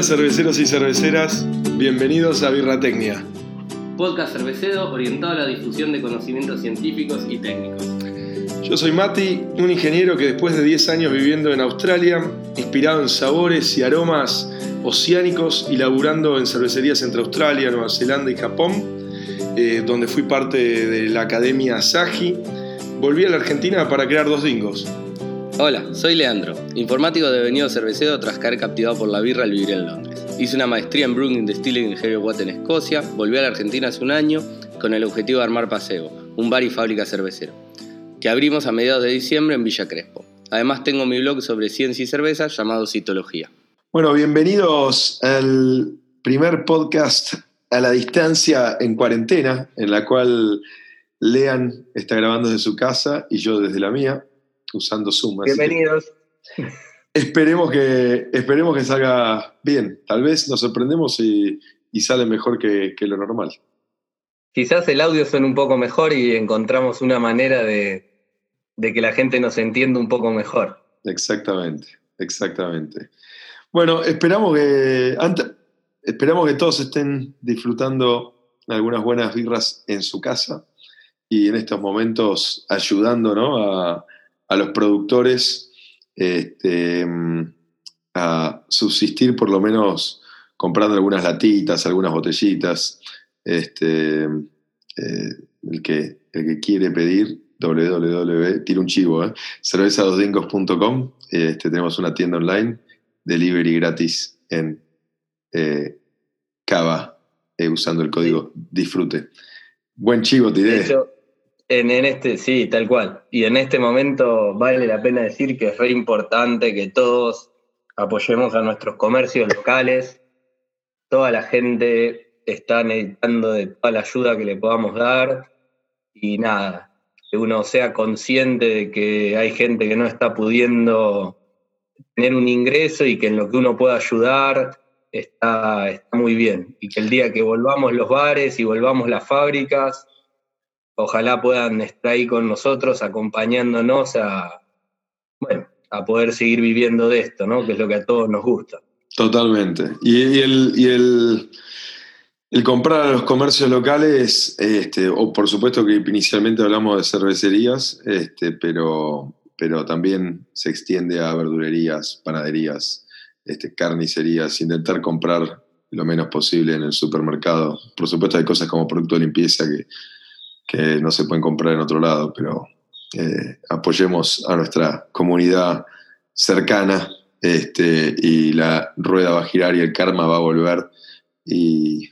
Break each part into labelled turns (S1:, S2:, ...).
S1: Hola cerveceros y cerveceras, bienvenidos a Birratecnia.
S2: Podcast cervecero orientado a la difusión de conocimientos científicos y técnicos.
S1: Yo soy Mati, un ingeniero que después de 10 años viviendo en Australia, inspirado en sabores y aromas oceánicos y laburando en cervecerías entre Australia, Nueva Zelanda y Japón, eh, donde fui parte de la Academia Asahi, volví a la Argentina para crear dos dingos.
S2: Hola, soy Leandro, informático devenido cervecero tras caer captivado por la birra al vivir en Londres. Hice una maestría en Brewing Distilling en Heavy Watt en Escocia, volví a la Argentina hace un año con el objetivo de armar Paseo, un bar y fábrica cervecero, que abrimos a mediados de diciembre en Villa Crespo. Además tengo mi blog sobre ciencia y cerveza llamado Citología.
S1: Bueno, bienvenidos al primer podcast a la distancia en cuarentena, en la cual Lean está grabando desde su casa y yo desde la mía usando Zoom.
S3: Bienvenidos.
S1: Esperemos que, esperemos que salga bien. Tal vez nos sorprendemos y, sale mejor que, lo normal.
S3: Quizás el audio suene un poco mejor y encontramos una manera de, que la gente nos entienda un poco mejor.
S1: Exactamente, exactamente. Bueno, esperamos que, antes, esperamos que todos estén disfrutando algunas buenas birras en su casa y en estos momentos ayudando a, a los productores este, a subsistir por lo menos comprando algunas latitas, algunas botellitas. Este, eh, el, que, el que quiere pedir, www, tira un chivo, ¿eh? cervezadosdingos.com. Este, tenemos una tienda online, delivery gratis en eh, Cava, eh, usando el código disfrute. Buen chivo, te
S3: En, este, sí, tal cual. Y en este momento vale la pena decir que es re importante que todos apoyemos a nuestros comercios locales. Toda la gente está necesitando de toda la ayuda que le podamos dar. Y nada, que uno sea consciente de que hay gente que no está pudiendo tener un ingreso y que en lo que uno pueda ayudar está, está muy bien. Y que el día que volvamos los bares y volvamos las fábricas, ojalá puedan estar ahí con nosotros acompañándonos a, bueno, a poder seguir viviendo de esto, ¿no? Que es lo que a todos nos gusta.
S1: Totalmente. Y, el, el, comprar a los comercios locales, este, o por supuesto que inicialmente hablamos de cervecerías, este, pero, pero también se extiende a verdulerías, panaderías, este, carnicerías, intentar comprar lo menos posible en el supermercado. Por supuesto hay cosas como producto de limpieza que que no se pueden comprar en otro lado, pero eh, apoyemos a nuestra comunidad cercana este, y la rueda va a girar y el karma va a volver y,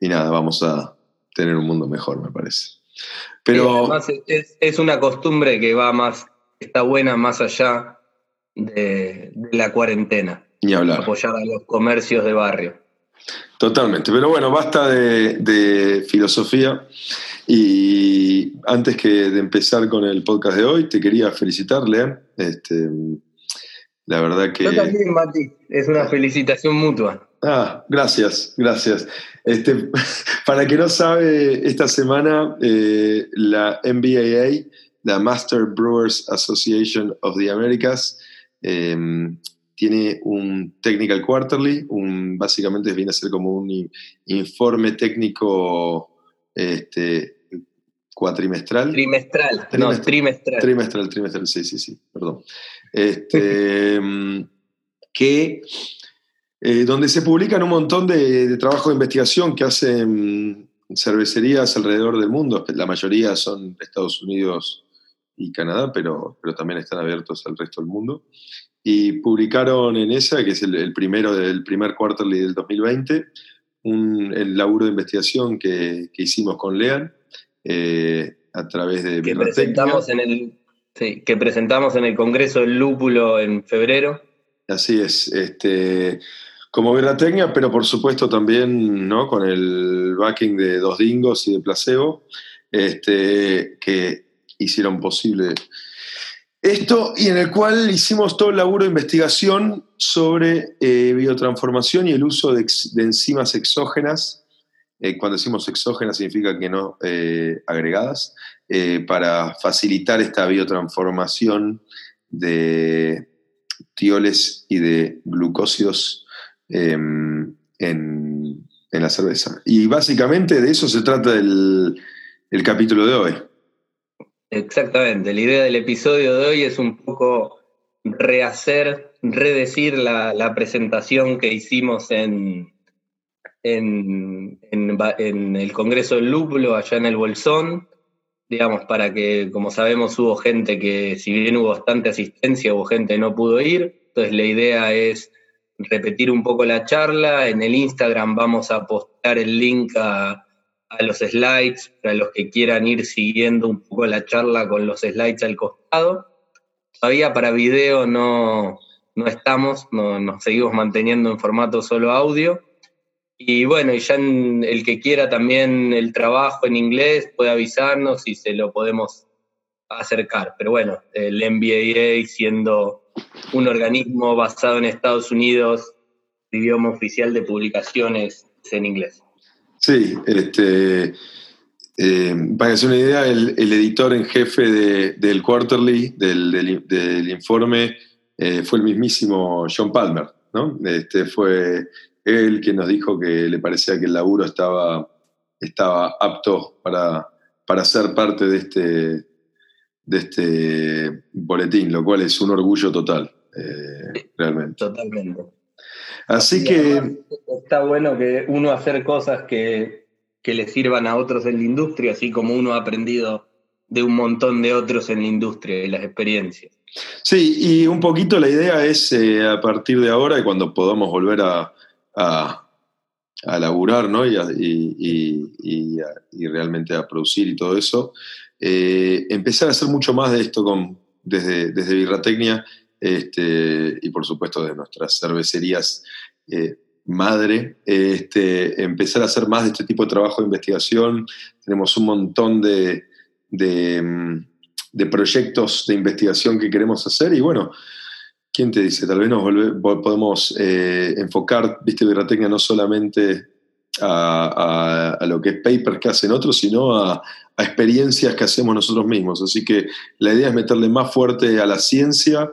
S1: nada, vamos a tener un mundo mejor, me parece. Pero
S3: además es, una costumbre que va más, está buena más allá de, la cuarentena.
S1: Ni hablar.
S3: Apoyar a los comercios de barrio.
S1: Totalmente, pero bueno, basta de, de filosofía. Y antes que de empezar con el podcast de hoy, te quería felicitar, Lean. Este, la verdad que.
S3: Yo también, Mati. Es una felicitación mutua.
S1: Ah, gracias, gracias. Este, para que no sabe, esta semana eh, la MBAA, la Master Brewers Association of the Americas, em, tiene un Technical Quarterly, un, básicamente viene a ser como un informe técnico este, cuatrimestral.
S3: Trimestral, no, trimestral.
S1: Trimestral, trimestral, sí, sí, sí, perdón. Este, que, eh, donde se publican un montón de, de trabajos de investigación que hacen cervecerías alrededor del mundo. La mayoría son Estados Unidos y Canadá, pero, pero también están abiertos al resto del mundo. Y publicaron en esa, que es el, primero del primer quarterly del 2020, un, el laburo de investigación que, hicimos con Lean eh, a través de
S3: que presentamos en el que presentamos en el Congreso del Lúpulo en febrero.
S1: Así es, este, como Birratecnia, pero por supuesto también ¿no? con el backing de Dos Dingos y de Placebo, este, que hicieron posible esto y en el cual hicimos todo el laburo de investigación sobre eh, biotransformación y el uso de, enzimas exógenas. Eh, cuando decimos exógenas significa que no eh, agregadas, para facilitar esta biotransformación de tioles y de glucósidos em, en, la cerveza. Y básicamente de eso se trata el, capítulo de hoy.
S3: Exactamente, la idea del episodio de hoy es un poco rehacer, redecir la, presentación que hicimos en, el Congreso del Lúpulo, allá en el Bolsón, digamos, para que, como sabemos, hubo gente que, si bien hubo bastante asistencia, hubo gente que no pudo ir. Entonces, la idea es repetir un poco la charla. En el Instagram vamos a postear el link a, los slides para los que quieran ir siguiendo un poco la charla con los slides al costado. Todavía para video no, no estamos, no, nos seguimos manteniendo en formato solo audio y bueno, y ya el que quiera también el trabajo en inglés puede avisarnos y se lo podemos acercar. Pero bueno, el MBA siendo un organismo basado en Estados Unidos, idioma oficial de publicaciones en inglés.
S1: Sí, este, eh, para que se una idea, el, editor en jefe del quarterly, del, informe, eh, fue el mismísimo John Palmer, ¿no? Este, fue él quien nos dijo que le parecía que el laburo estaba, estaba apto para, para ser parte de este, de este boletín, lo cual es un orgullo total, eh, realmente.
S3: Totalmente.
S1: Así que...
S3: Está bueno que uno hacer cosas que, que le sirvan a otros en la industria, así como uno ha aprendido de un montón de otros en la industria y las experiencias.
S1: Sí, y un poquito la idea es eh, a partir de ahora y cuando podamos volver a, a, a laburar ¿no? y, y, y, realmente a producir y todo eso, eh, empezar a hacer mucho más de esto con, desde, desde Birratecnia este, y por supuesto de nuestras cervecerías eh, madre, este, empezar a hacer más de este tipo de trabajo de investigación. Tenemos un montón de, de, mm, proyectos de investigación que queremos hacer y bueno, ¿Quién te dice? Tal vez nos podemos eh, enfocar, viste, Birratecnia no solamente a, lo que es papers que hacen otros, sino a, experiencias que hacemos nosotros mismos. Así que la idea es meterle más fuerte a la ciencia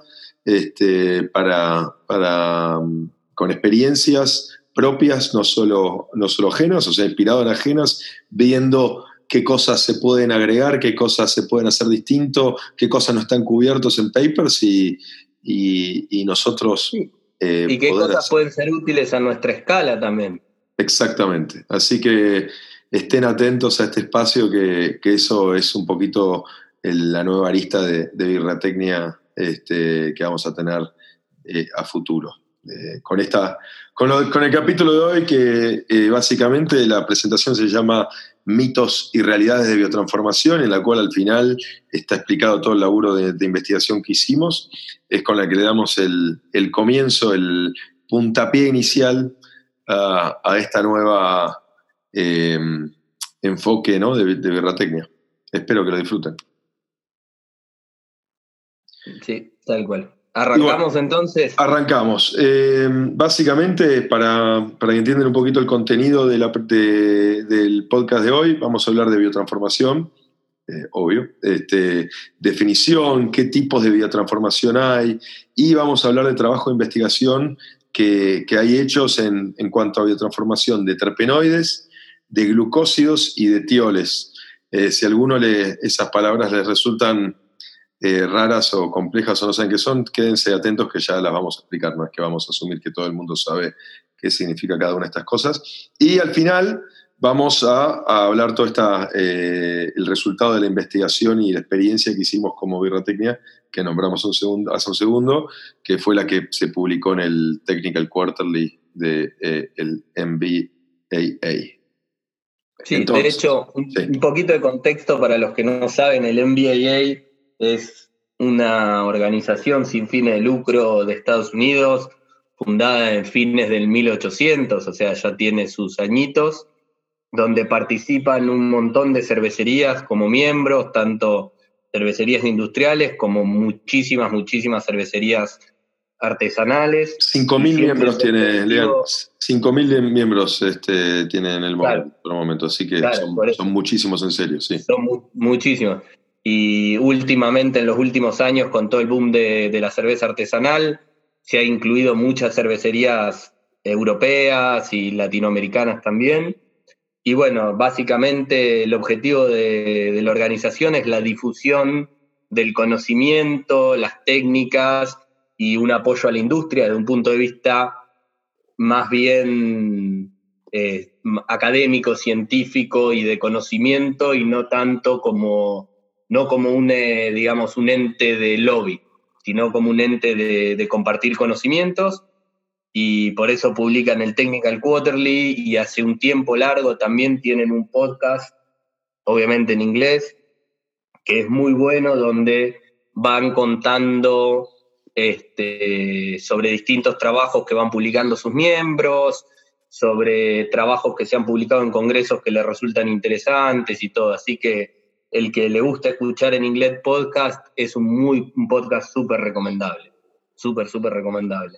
S1: este, para, para, con experiencias propias, no solo, no solo ajenas, o sea, inspiradas en ajenas, viendo qué cosas se pueden agregar, qué cosas se pueden hacer distinto, qué cosas no están cubiertos en papers y, y, nosotros...
S3: Eh, y qué cosas pueden ser útiles a nuestra escala también.
S1: Exactamente. Así que estén atentos a este espacio, que, eso es un poquito la nueva arista de, de este, que vamos a tener eh, a futuro. Eh, con, esta, con, el capítulo de hoy, que básicamente la presentación se llama mitos y realidades de biotransformación, en la cual al final está explicado todo el laburo de, investigación que hicimos, es con la que le damos el, comienzo, el puntapié inicial a, esta nueva enfoque ¿no? de, de Espero que lo disfruten.
S3: Sí, tal cual. ¿Arrancamos entonces?
S1: Arrancamos. Eh, básicamente, para, para, que entiendan un poquito el contenido del podcast de hoy, vamos a hablar de biotransformación, eh, obvio, este, definición, qué tipos de biotransformación hay, y vamos a hablar de trabajo de investigación que, hay hechos en, en, cuanto a biotransformación de terpenoides, de glucósidos y de tioles. Eh, si a alguno le, esas palabras les resultan eh, raras o complejas o no saben qué son, quédense atentos que ya las vamos a explicar, no es que vamos a asumir que todo el mundo sabe qué significa cada una de estas cosas. Y al final vamos a, hablar todo esta, eh, el resultado de la investigación y la experiencia que hicimos como Birratecnia, que nombramos un segundo, hace un segundo, que fue la que se publicó en el Technical Quarterly del de, eh, MBAA.
S3: Sí, de hecho, un, un, poquito de contexto para los que no saben, el MBAA es una organización sin fines de lucro de Estados Unidos, fundada en fines del 1800, o sea, ya tiene sus añitos, donde participan un montón de cervecerías como miembros, tanto cervecerías industriales como muchísimas, muchísimas cervecerías artesanales.
S1: 5.000 miembros tiene, Lean. 5.000 miembros este, tienen en el momento, así que son, muchísimos en serio, sí.
S3: Son muchísimos. Y últimamente, en los últimos años, con todo el boom de, la cerveza artesanal, se ha incluido muchas cervecerías europeas y latinoamericanas también. Y bueno, básicamente el objetivo de, la organización es la difusión del conocimiento, las técnicas y un apoyo a la industria desde un punto de vista más bien eh, académico, científico y de conocimiento y no tanto como, no como un, eh, digamos, un ente de lobby, sino como un ente de, compartir conocimientos y por eso publican el Technical Quarterly y hace un tiempo largo también tienen un podcast, obviamente en inglés, que es muy bueno, donde van contando este, sobre distintos trabajos que van publicando sus miembros, sobre trabajos que se han publicado en congresos que les resultan interesantes y todo. Así que el que le gusta escuchar en inglés podcast es un, muy, un podcast súper recomendable, súper, súper recomendable.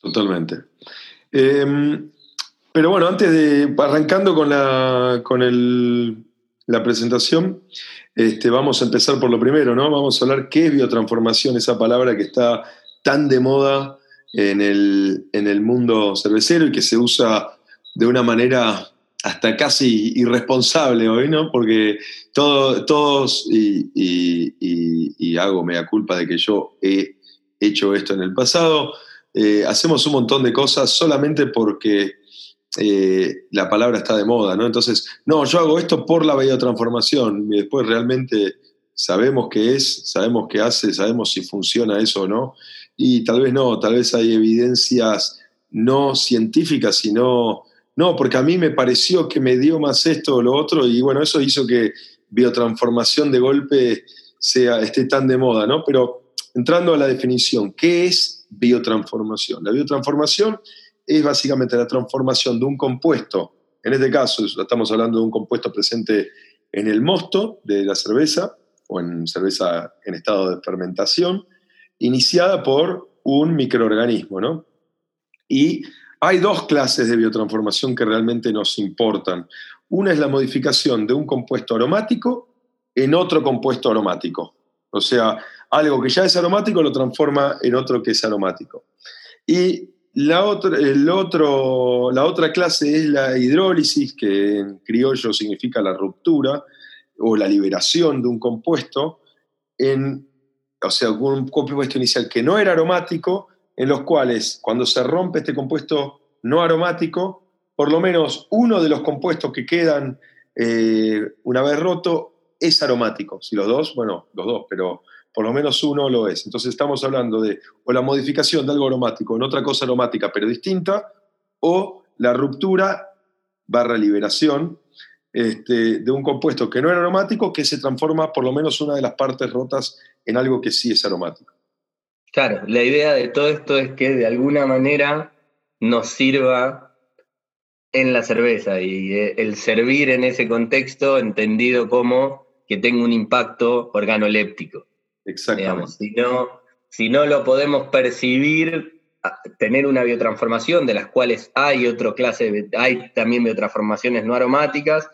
S1: Totalmente. Em, pero bueno, antes de, arrancando con la, con la presentación, este, vamos a empezar por lo primero, ¿no? Vamos a hablar qué es biotransformación, esa palabra que está tan de moda en el, en el mundo cervecero y que se usa de una manera hasta casi irresponsable hoy, ¿no? Porque todos, y, hago mea culpa de que yo he hecho esto en el pasado, eh, hacemos un montón de cosas solamente porque eh, la palabra está de moda, ¿no? Entonces, no, yo hago esto por la biotransformación y después realmente sabemos qué es, sabemos qué hace, sabemos si funciona eso o no. Y tal vez no, tal vez hay evidencias no científicas, sino, no, porque a mí me pareció que me dio más esto o lo otro y bueno, eso hizo que biotransformación de golpe sea, esté tan de moda, ¿no? Pero entrando a la definición, ¿qué es biotransformación. La biotransformación es básicamente la transformación de un compuesto, en este caso estamos hablando de un compuesto presente en el mosto de la cerveza o en cerveza en estado de fermentación, iniciada por un microorganismo. ¿no? Y hay dos clases de biotransformación que realmente nos importan. Una es la modificación de un compuesto aromático en otro compuesto aromático. O sea, algo que ya es aromático lo transforma en otro que es aromático. Y la otra, el otro, la otra clase es la hidrólisis, que en criollo significa la ruptura o la liberación de un compuesto, en, o sea, un compuesto inicial que no era aromático, en los cuales cuando se rompe este compuesto no aromático, por lo menos uno de los compuestos que quedan eh, una vez roto es aromático. Si los dos, bueno, los dos, pero por lo menos uno lo es. Entonces estamos hablando de o la modificación de algo aromático en otra cosa aromática pero distinta, o la ruptura barra liberación este, de un compuesto que no era aromático que se transforma por lo menos una de las partes rotas en algo que sí es aromático.
S3: Claro, la idea de todo esto es que de alguna manera nos sirva en la cerveza y eh, el servir en ese contexto entendido como que tenga un impacto organoléptico.
S1: Exactamente.
S3: si, no, si no lo podemos percibir, tener una biotransformación, de las cuales hay otra clase, hay también biotransformaciones no aromáticas,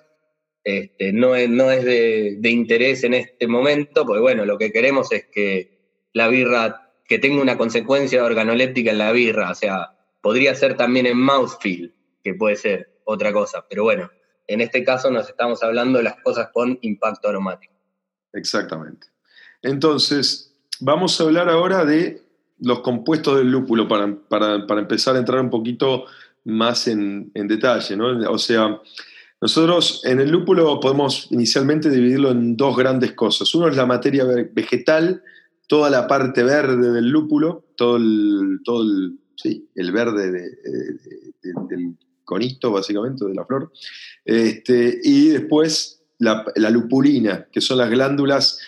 S3: este, no es, no es de, interés en este momento, porque bueno, lo que queremos es que la birra, que tenga una consecuencia organoléptica en la birra, o sea, podría ser también en mouthfeel, que puede ser otra cosa, pero bueno, en este caso nos estamos hablando de las cosas con impacto aromático.
S1: Exactamente. Entonces, vamos a hablar ahora de los compuestos del lúpulo para, empezar a entrar un poquito más en, detalle. ¿no? O sea, nosotros en el lúpulo podemos inicialmente dividirlo en dos grandes cosas. Uno es la materia vegetal, toda la parte verde del lúpulo, todo el, todo el, sí, el verde del conito, básicamente, de la flor. Este, y después la, lupulina, que son las glándulas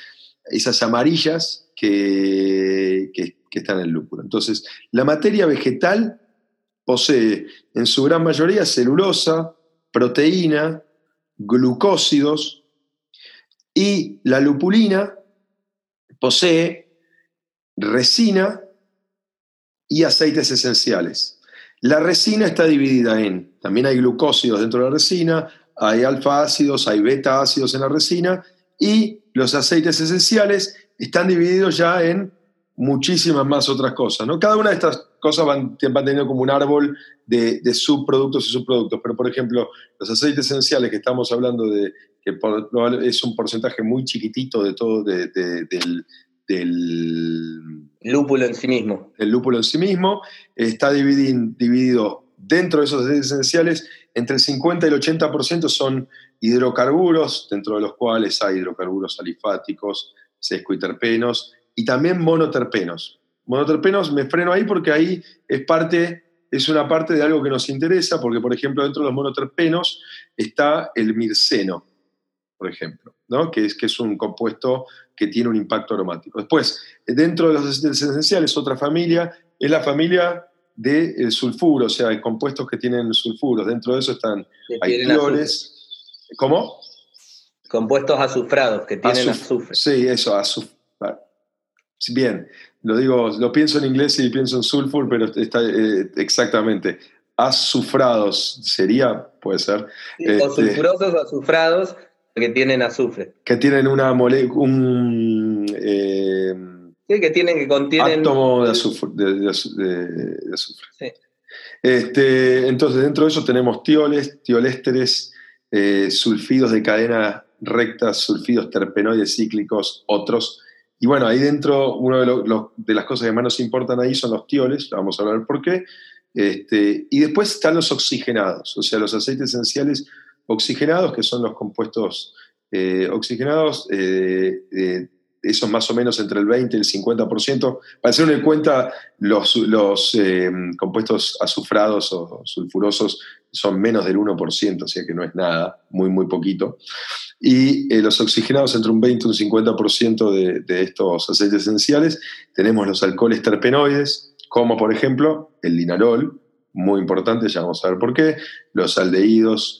S1: esas amarillas que, están en el lúpulo. Entonces, la materia vegetal posee en su gran mayoría celulosa, proteína, glucósidos y la lupulina posee resina y aceites esenciales. La resina está dividida en, también hay glucósidos dentro de la resina, hay alfa ácidos, hay beta ácidos en la resina y los aceites esenciales están divididos ya en muchísimas más otras cosas. ¿no? Cada una de estas cosas van, teniendo como un árbol de, subproductos y subproductos, pero por ejemplo, los aceites esenciales que estamos hablando de, que es un porcentaje muy chiquitito de todo del,
S3: del lúpulo en sí mismo.
S1: El lúpulo en sí mismo está dividido, dentro de esos aceites esenciales, entre el 50 y el 80% son hidrocarburos, dentro de los cuales hay hidrocarburos alifáticos, sescoiterpenos y también monoterpenos. Monoterpenos me freno ahí porque ahí es parte, es una parte de algo que nos interesa, porque por ejemplo dentro de los monoterpenos está el mirceno, por ejemplo, ¿no? que, es, que es un compuesto que tiene un impacto aromático. Después, dentro de los aceites esenciales, otra familia es la familia del sulfuro, o sea, hay compuestos que tienen sulfuros. Dentro de eso están, hay tioles. ¿Cómo?
S3: Compuestos azufrados que tienen azufre.
S1: Sí, eso, azufre. Bien, lo digo, lo pienso en inglés y pienso en sulfur, pero está eh, exactamente. Azufrados sería, puede ser.
S3: o este, sulfurosos o azufrados que tienen azufre.
S1: Que tienen una molécula, eh,
S3: sí, que tienen, que contienen...
S1: Átomo de azufre. De, Sí. Este, entonces, dentro de eso tenemos tioles, tiolésteres, eh, sulfidos de cadena recta, sulfidos terpenoides cíclicos, otros. Y bueno, ahí dentro, una de, de, las cosas que más nos importan ahí son los tioles, vamos a hablar por qué. Este, y después están los oxigenados, o sea, los aceites esenciales oxigenados, que son los compuestos eh, oxigenados, eh, eh, esos más o menos entre el 20 y el 50%. Para hacer una cuenta, los, los compuestos azufrados o sulfurosos son menos del 1%, o sea que no es nada, muy, muy poquito. Y los oxigenados entre un 20 y un 50% de, de estos aceites esenciales. Tenemos los alcoholes terpenoides, como por ejemplo el linalol, muy importante, ya vamos a ver por qué, los aldehídos,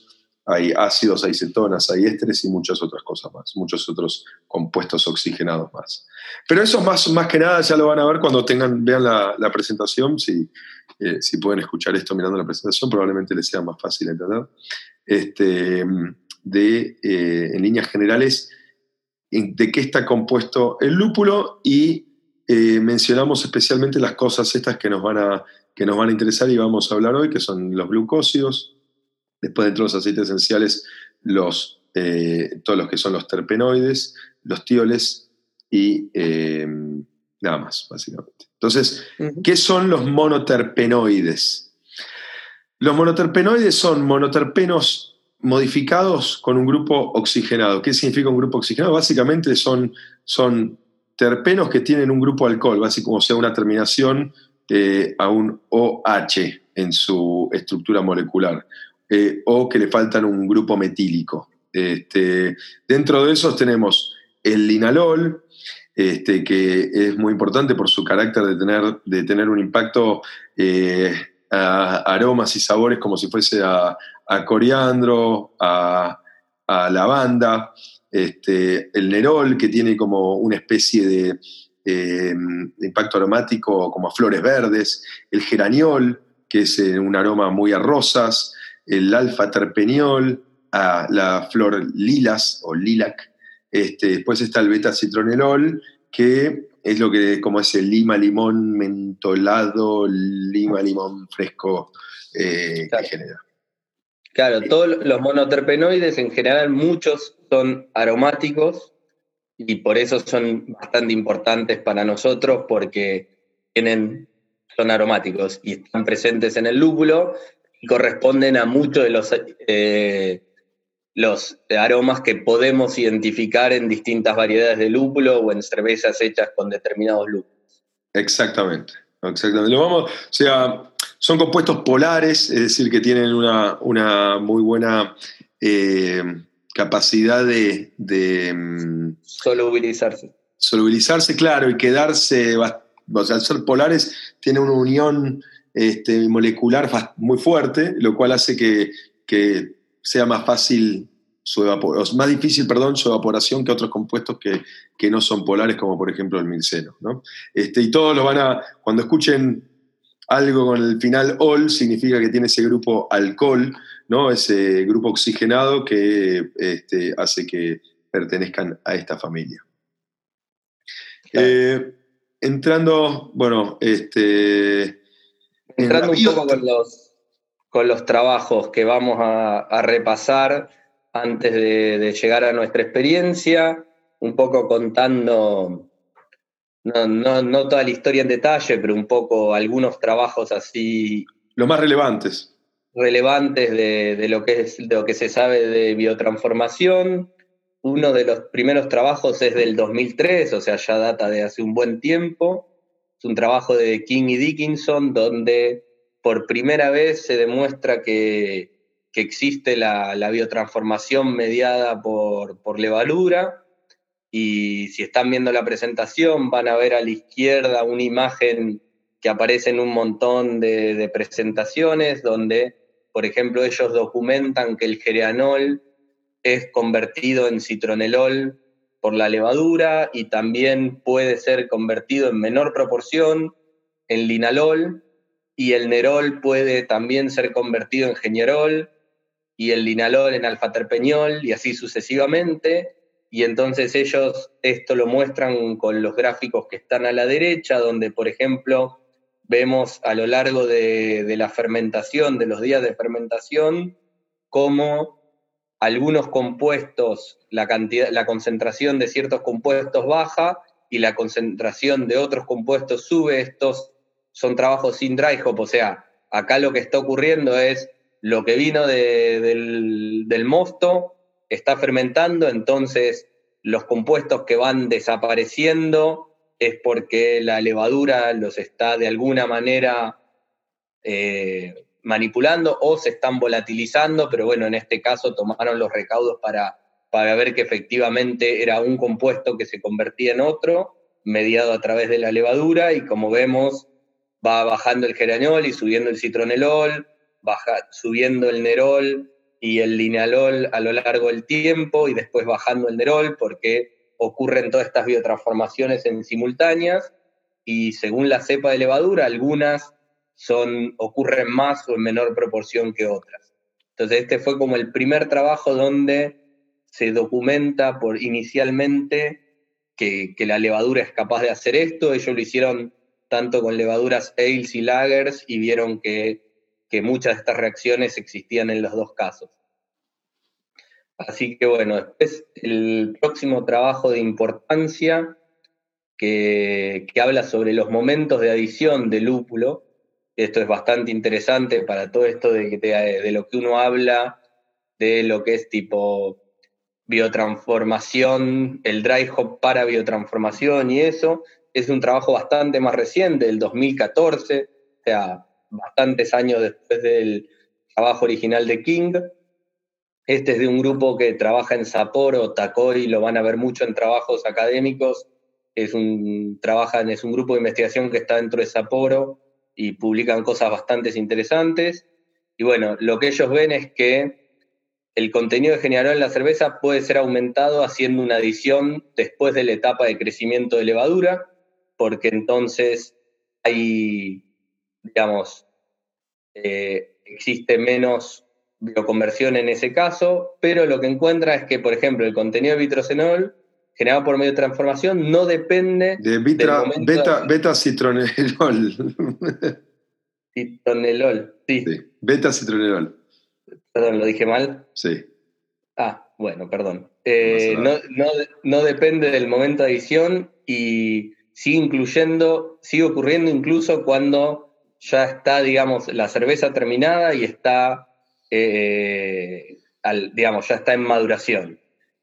S1: hay ácidos, hay cetonas, hay ésteres y muchas otras cosas más, muchos otros compuestos oxigenados más. Pero eso más, más que nada ya lo van a ver cuando tengan, vean la, presentación, si, eh, si pueden escuchar esto mirando la presentación, probablemente les sea más fácil entender. Este, eh, en líneas generales, de qué está compuesto el lúpulo y eh, mencionamos especialmente las cosas estas que nos, van a, que nos van a interesar y vamos a hablar hoy, que son los glucósidos, Después dentro de los aceites esenciales, los, eh, todos los que son los terpenoides, los tioles y eh, nada más, básicamente. Entonces, ¿qué son los monoterpenoides? Los monoterpenoides son monoterpenos modificados con un grupo oxigenado. ¿Qué significa un grupo oxigenado? Básicamente son, son terpenos que tienen un grupo alcohol, básicamente como sea una terminación eh, a un OH en su estructura molecular. Eh, o que le faltan un grupo metílico. Este, dentro de esos tenemos el linalol, este, que es muy importante por su carácter de tener, de tener un impacto eh, a aromas y sabores como si fuese a, coriandro, a, lavanda, este, el nerol, que tiene como una especie de, eh, impacto aromático como a flores verdes, el geraniol, que es un aroma muy a rosas, el alfa-terpeniol, a la flor lilas o lilac. Este, después está el beta-citronelol, que es lo que, como es el lima-limón mentolado, lima-limón fresco eh, que genera.
S3: Claro, todos los monoterpenoides en general, muchos son aromáticos y por eso son bastante importantes para nosotros porque tienen, son aromáticos y están presentes en el lúpulo y corresponden a muchos de los, eh, los aromas que podemos identificar en distintas variedades de lúpulo o en cervezas hechas con determinados lúpulos.
S1: Exactamente, exactamente. Lo vamos, o sea, son compuestos polares, es decir, que tienen una, muy buena eh, capacidad de,
S3: mm, solubilizarse.
S1: Solubilizarse, claro, y quedarse, o sea, al ser polares, tiene una unión este, molecular muy fuerte, lo cual hace que, sea más fácil su evaporación, más difícil, perdón, su evaporación que otros compuestos que, no son polares, como por ejemplo el milceno. Este, y todos lo van a, cuando escuchen algo con el final ol, significa que tiene ese grupo alcohol, ¿no? ese grupo oxigenado que este, hace que pertenezcan a esta familia. Eh, entrando, bueno, este...
S3: Entrando un poco con los, con los trabajos que vamos a, repasar antes de, llegar a nuestra experiencia, un poco contando, no, toda la historia en detalle, pero un poco algunos trabajos así.
S1: Los más relevantes.
S3: Relevantes de, lo, que es, de lo que se sabe de biotransformación. Uno de los primeros trabajos es del 2003, o sea, ya data de hace un buen tiempo. Es un trabajo de King y Dickinson donde por primera vez se demuestra que, existe la, biotransformación mediada por, por levadura. Y si están viendo la presentación, van a ver a la izquierda una imagen que aparece en un montón de, de presentaciones, donde, por ejemplo, ellos documentan que el geranol es convertido en citronelol por la levadura y también puede ser convertido en menor proporción en linalol y el nerol puede también ser convertido en genierol y el linalol en alfa-terpeñol y así sucesivamente. Y entonces ellos esto lo muestran con los gráficos que están a la derecha, donde por ejemplo vemos a lo largo de la fermentación, de los días de fermentación, cómo algunos compuestos, la, cantidad, la concentración de ciertos compuestos baja y la concentración de otros compuestos sube. Estos son trabajos sin dry hop, o sea, acá lo que está ocurriendo es lo que vino del, mosto está fermentando, entonces los compuestos que van desapareciendo es porque la levadura los está de alguna manera eh, manipulando o se están volatilizando, pero bueno, en este caso tomaron los recaudos para, para ver que efectivamente era un compuesto que se convertía en otro, mediado a través de la levadura, y como vemos, va bajando el geranol y subiendo el citronelol, baja, subiendo el nerol y el linealol a lo largo del tiempo, y después bajando el nerol, porque ocurren todas estas biotransformaciones en simultáneas, y según la cepa de levadura, algunas son, ocurren más o en menor proporción que otras. Entonces este fue como el primer trabajo donde se documenta por inicialmente que, la levadura es capaz de hacer esto. Ellos lo hicieron tanto con levaduras ales y lagers y vieron que, muchas de estas reacciones existían en los dos casos. Así que bueno, después el próximo trabajo de importancia que, que habla sobre los momentos de adición de lúpulo, esto es bastante interesante para todo esto de, de, lo que uno habla, de lo que es tipo biotransformación, el dry hop para biotransformación y eso. Es un trabajo bastante más reciente, del 2014, o sea, bastantes años después del trabajo original de King. Este es de un grupo que trabaja en Sapporo, Takoi, lo van a ver mucho en trabajos académicos. Es un, trabajan, es un grupo de investigación que está dentro de Sapporo y publican cosas bastante interesantes. Y bueno, lo que ellos ven es que el contenido de generador en la cerveza puede ser aumentado haciendo una adición después de la etapa de crecimiento de levadura, porque entonces hay, digamos, eh, existe menos bioconversión en ese caso, pero lo que encuentra es que, por ejemplo, el contenido de vitrocenol generado por medio de transformación no depende
S1: de beta, beta citronelol.
S3: citronelol, sí.
S1: Beta citronelol.
S3: Perdón, ¿lo dije mal?
S1: Sí.
S3: Ah, bueno, perdón. Eh, no, depende del momento de adición y sigue incluyendo, sigue ocurriendo incluso cuando ya está, digamos, la cerveza terminada y está, eh, digamos, ya está en maduración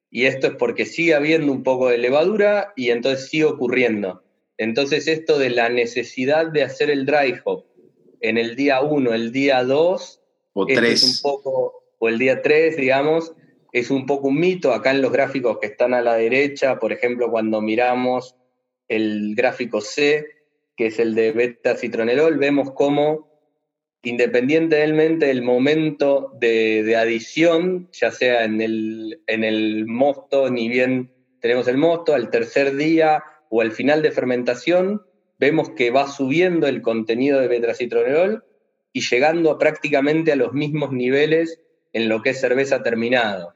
S3: y esto es porque sigue habiendo un poco de levadura y entonces sigue ocurriendo. Entonces esto de la necesidad de hacer el dry hop en el día 1, el día 2,
S1: o 3.
S3: un poco, o el día 3, digamos, es un poco un mito. Acá en los gráficos que están a la derecha, por ejemplo, cuando miramos el gráfico C, que es el de beta citronelol, vemos cómo independientemente del momento de, adición, ya sea en el, en el mosto, ni bien tenemos el mosto, al tercer día o al final de fermentación, vemos que va subiendo el contenido de betracitronelol y llegando a prácticamente a los mismos niveles en lo que es cerveza terminado.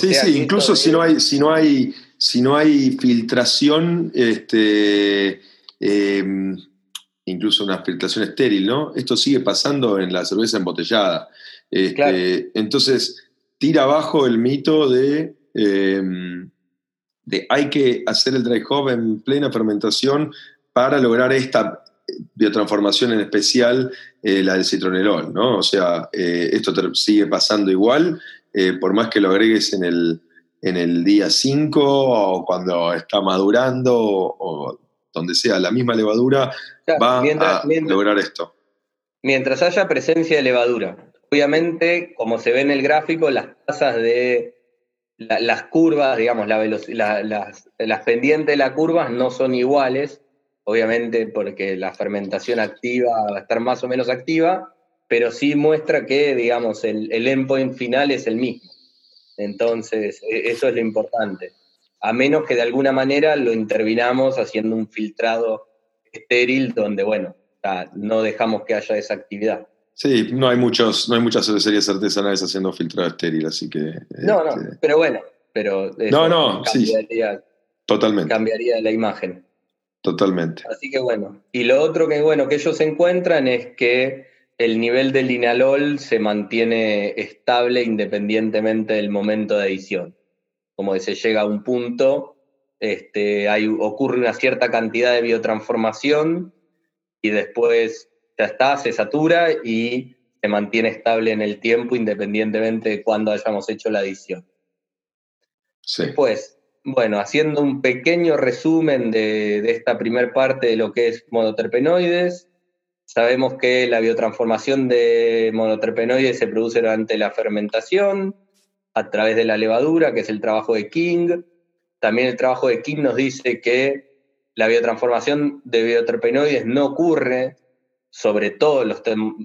S1: sí, sí, incluso si no hay, si no hay, si no hay filtración, este, em, incluso una filtración estéril, ¿no? Esto sigue pasando en la cerveza embotellada. Este, entonces, tira abajo el mito de, em, de hay que hacer el dry hop en plena fermentación para lograr esta biotransformación en especial, eh, la del citronelol, ¿no? O sea, eh, esto sigue pasando igual, eh, por más que lo agregues en el, en el día 5 o cuando está madurando o, donde sea, la misma levadura va a lograr esto.
S3: Mientras haya presencia de levadura. Obviamente, como se ve en el gráfico, las tasas de las curvas, digamos, la las, las pendientes de las curvas no son iguales, obviamente porque la fermentación activa va a estar más o menos activa, pero sí muestra que, digamos, el, el endpoint final es el mismo. Entonces, e, eso es lo importante. A menos que de alguna manera lo intervinamos haciendo un filtrado estéril donde, bueno, no dejamos que haya esa actividad.
S1: Sí, no hay muchos, no hay muchas cervecerías artesanales haciendo filtrado estéril, así que.
S3: No, no, este, pero bueno, pero
S1: no, no, cambiaría, totalmente.
S3: Cambiaría la imagen.
S1: Totalmente.
S3: Así que bueno. Y lo otro que bueno que ellos encuentran es que el nivel del linalol se mantiene estable independientemente del momento de edición. Como que se llega a un punto, este, hay, ocurre una cierta cantidad de biotransformación y después ya está, se satura y se mantiene estable en el tiempo independientemente de cuándo hayamos hecho la edición.
S1: Sí.
S3: Después, bueno, haciendo un pequeño resumen de, de esta primera parte de lo que es monoterpenoides, Sabemos que la biotransformación de monoterpenoides se produce durante la fermentación, a través de la levadura, que es el trabajo de King. También el trabajo de King nos dice que la biotransformación de bioterpenoides no ocurre sobre todos los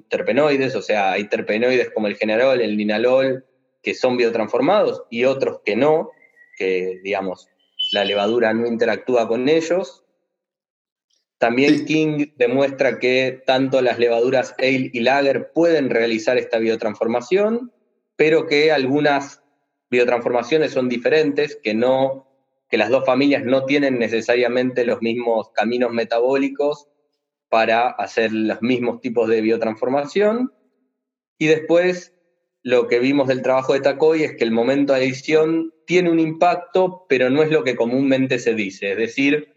S3: terpenoides, o sea, hay terpenoides como el generol, el linalol, que son biotransformados y otros que no, que digamos, la levadura no interactúa con ellos. También King demuestra que tanto las levaduras ale y lager pueden realizar esta biotransformación, pero que algunas biotransformaciones son diferentes, que, no, que las dos familias no tienen necesariamente los mismos caminos metabólicos para hacer los mismos tipos de biotransformación. Y después lo que vimos del trabajo de Takoy es que el momento de edición tiene un impacto, pero no es lo que comúnmente se dice. Es decir,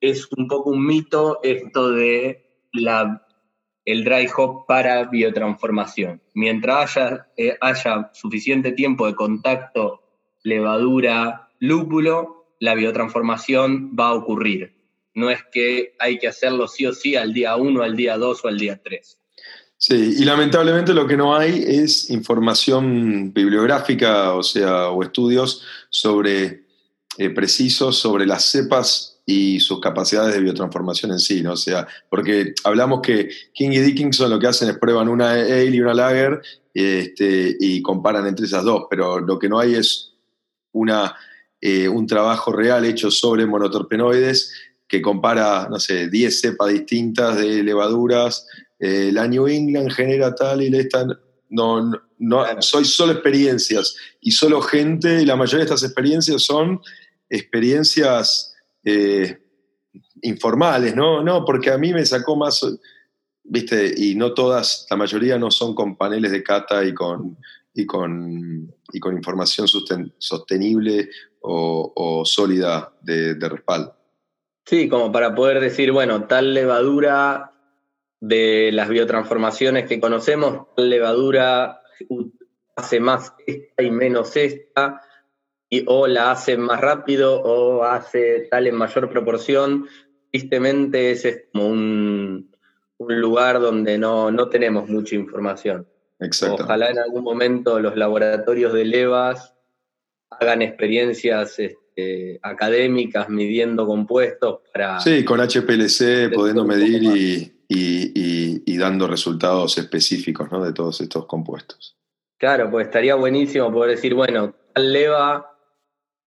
S3: es un poco un mito esto de la, el dry hop para biotransformación. Mientras haya, eh, haya suficiente tiempo de contacto levadura-lúpulo, la biotransformación va a ocurrir. No es que hay que hacerlo sí o sí al día 1, al día 2 o al día 3.
S1: Sí, y lamentablemente lo que no hay es información bibliográfica, o sea, o estudios sobre eh, precisos sobre las cepas y sus capacidades de biotransformación en sí, ¿no? O sea, porque hablamos que King y Dickinson lo que hacen es prueban una ale y una lager este, y comparan entre esas dos, pero lo que no hay es una, eh, un trabajo real hecho sobre monotorpenoides que compara, no sé, 10 cepas distintas de levaduras, eh, la New England genera tal y esta... No, no, no soy solo experiencias y solo gente, y la mayoría de estas experiencias son experiencias eh, informales, ¿no? No, porque a mí me sacó más, viste, y no todas, la mayoría no son con paneles de cata y con, y con, y con información sostenible o, sólida de, respaldo.
S3: Sí, como para poder decir, bueno, tal levadura de las biotransformaciones que conocemos, tal levadura hace más esta y menos esta, o la hace más rápido o hace tal en mayor proporción. Tristemente ese es como un, lugar donde no, tenemos mucha información. Ojalá en algún momento los laboratorios de levas hagan experiencias este, académicas midiendo compuestos para...
S1: Sí, con HPLC pudiendo medir y, y, dando resultados específicos de todos estos compuestos.
S3: Claro, pues estaría buenísimo poder decir, bueno, tal leva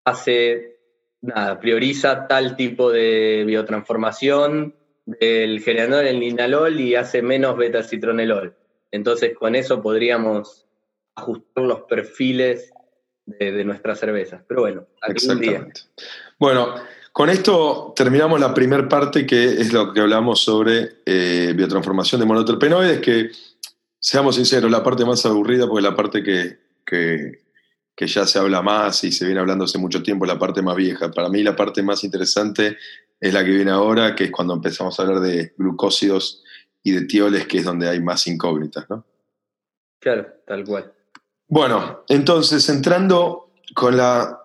S3: hace, nada, prioriza tal tipo de biotransformación del geranol en linalol y hace menos beta-citronelol. Entonces con eso podríamos ajustar los perfiles de, nuestras cervezas. Pero bueno, algún día.
S1: Bueno, Con esto terminamos la primera parte que es lo que hablamos sobre eh, biotransformación de monoterpenoides, que seamos sinceros, la parte más aburrida porque la parte que, ya se habla más y se viene hablando hace mucho tiempo, la parte más vieja. Para mí la parte más interesante es la que viene ahora, que es cuando empezamos a hablar de glucósidos y de tioles, que es donde hay más incógnitas, ¿no?
S3: Claro, tal cual.
S1: Bueno, entonces entrando con la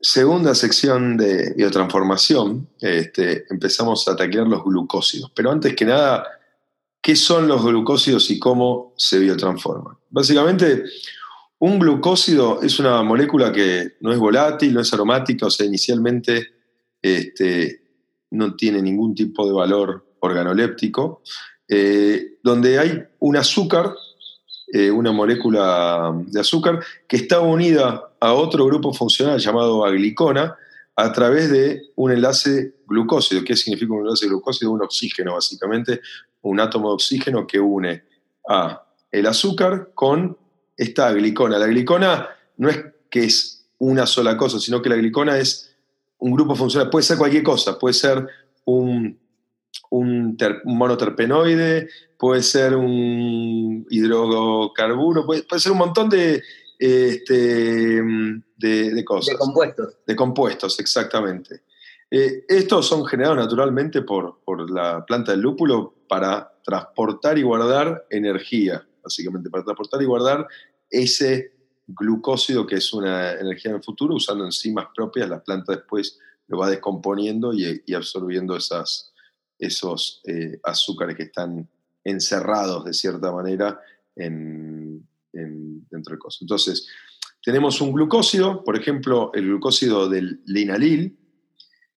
S1: segunda sección de biotransformación, este, empezamos a taclear los glucósidos. Pero antes que nada, ¿qué son los glucósidos y cómo se biotransforman? Básicamente, un glucósido es una molécula que no es volátil, no es aromática, o sea, inicialmente este, no tiene ningún tipo de valor organoléptico, eh, donde hay un azúcar eh, una molécula de azúcar que está unida a otro grupo funcional llamado aglicona a través de un enlace glucósido. ¿Qué significa un enlace glucósido? Un oxígeno, básicamente, un átomo de oxígeno que une a el azúcar con esta aglicona. La aglicona no es que es una sola cosa, sino que la glicona es un grupo funcional. Puede ser cualquier cosa, puede ser un, un monoterpenoide, puede ser un hidrocarburo, puede, ser un montón de, este, de, cosas.
S3: De compuestos.
S1: De compuestos, exactamente. Eh, estos son generados naturalmente por, por, la planta del lúpulo para transportar y guardar energía, básicamente, para transportar y guardar ese glucósido que es una energía en el futuro, usando enzimas propias, la planta después lo va descomponiendo y, absorbiendo esas, esos eh, azúcares que están encerrados de cierta manera en, dentro del coso. Entonces, tenemos un glucósido, por ejemplo, el glucósido del linalil,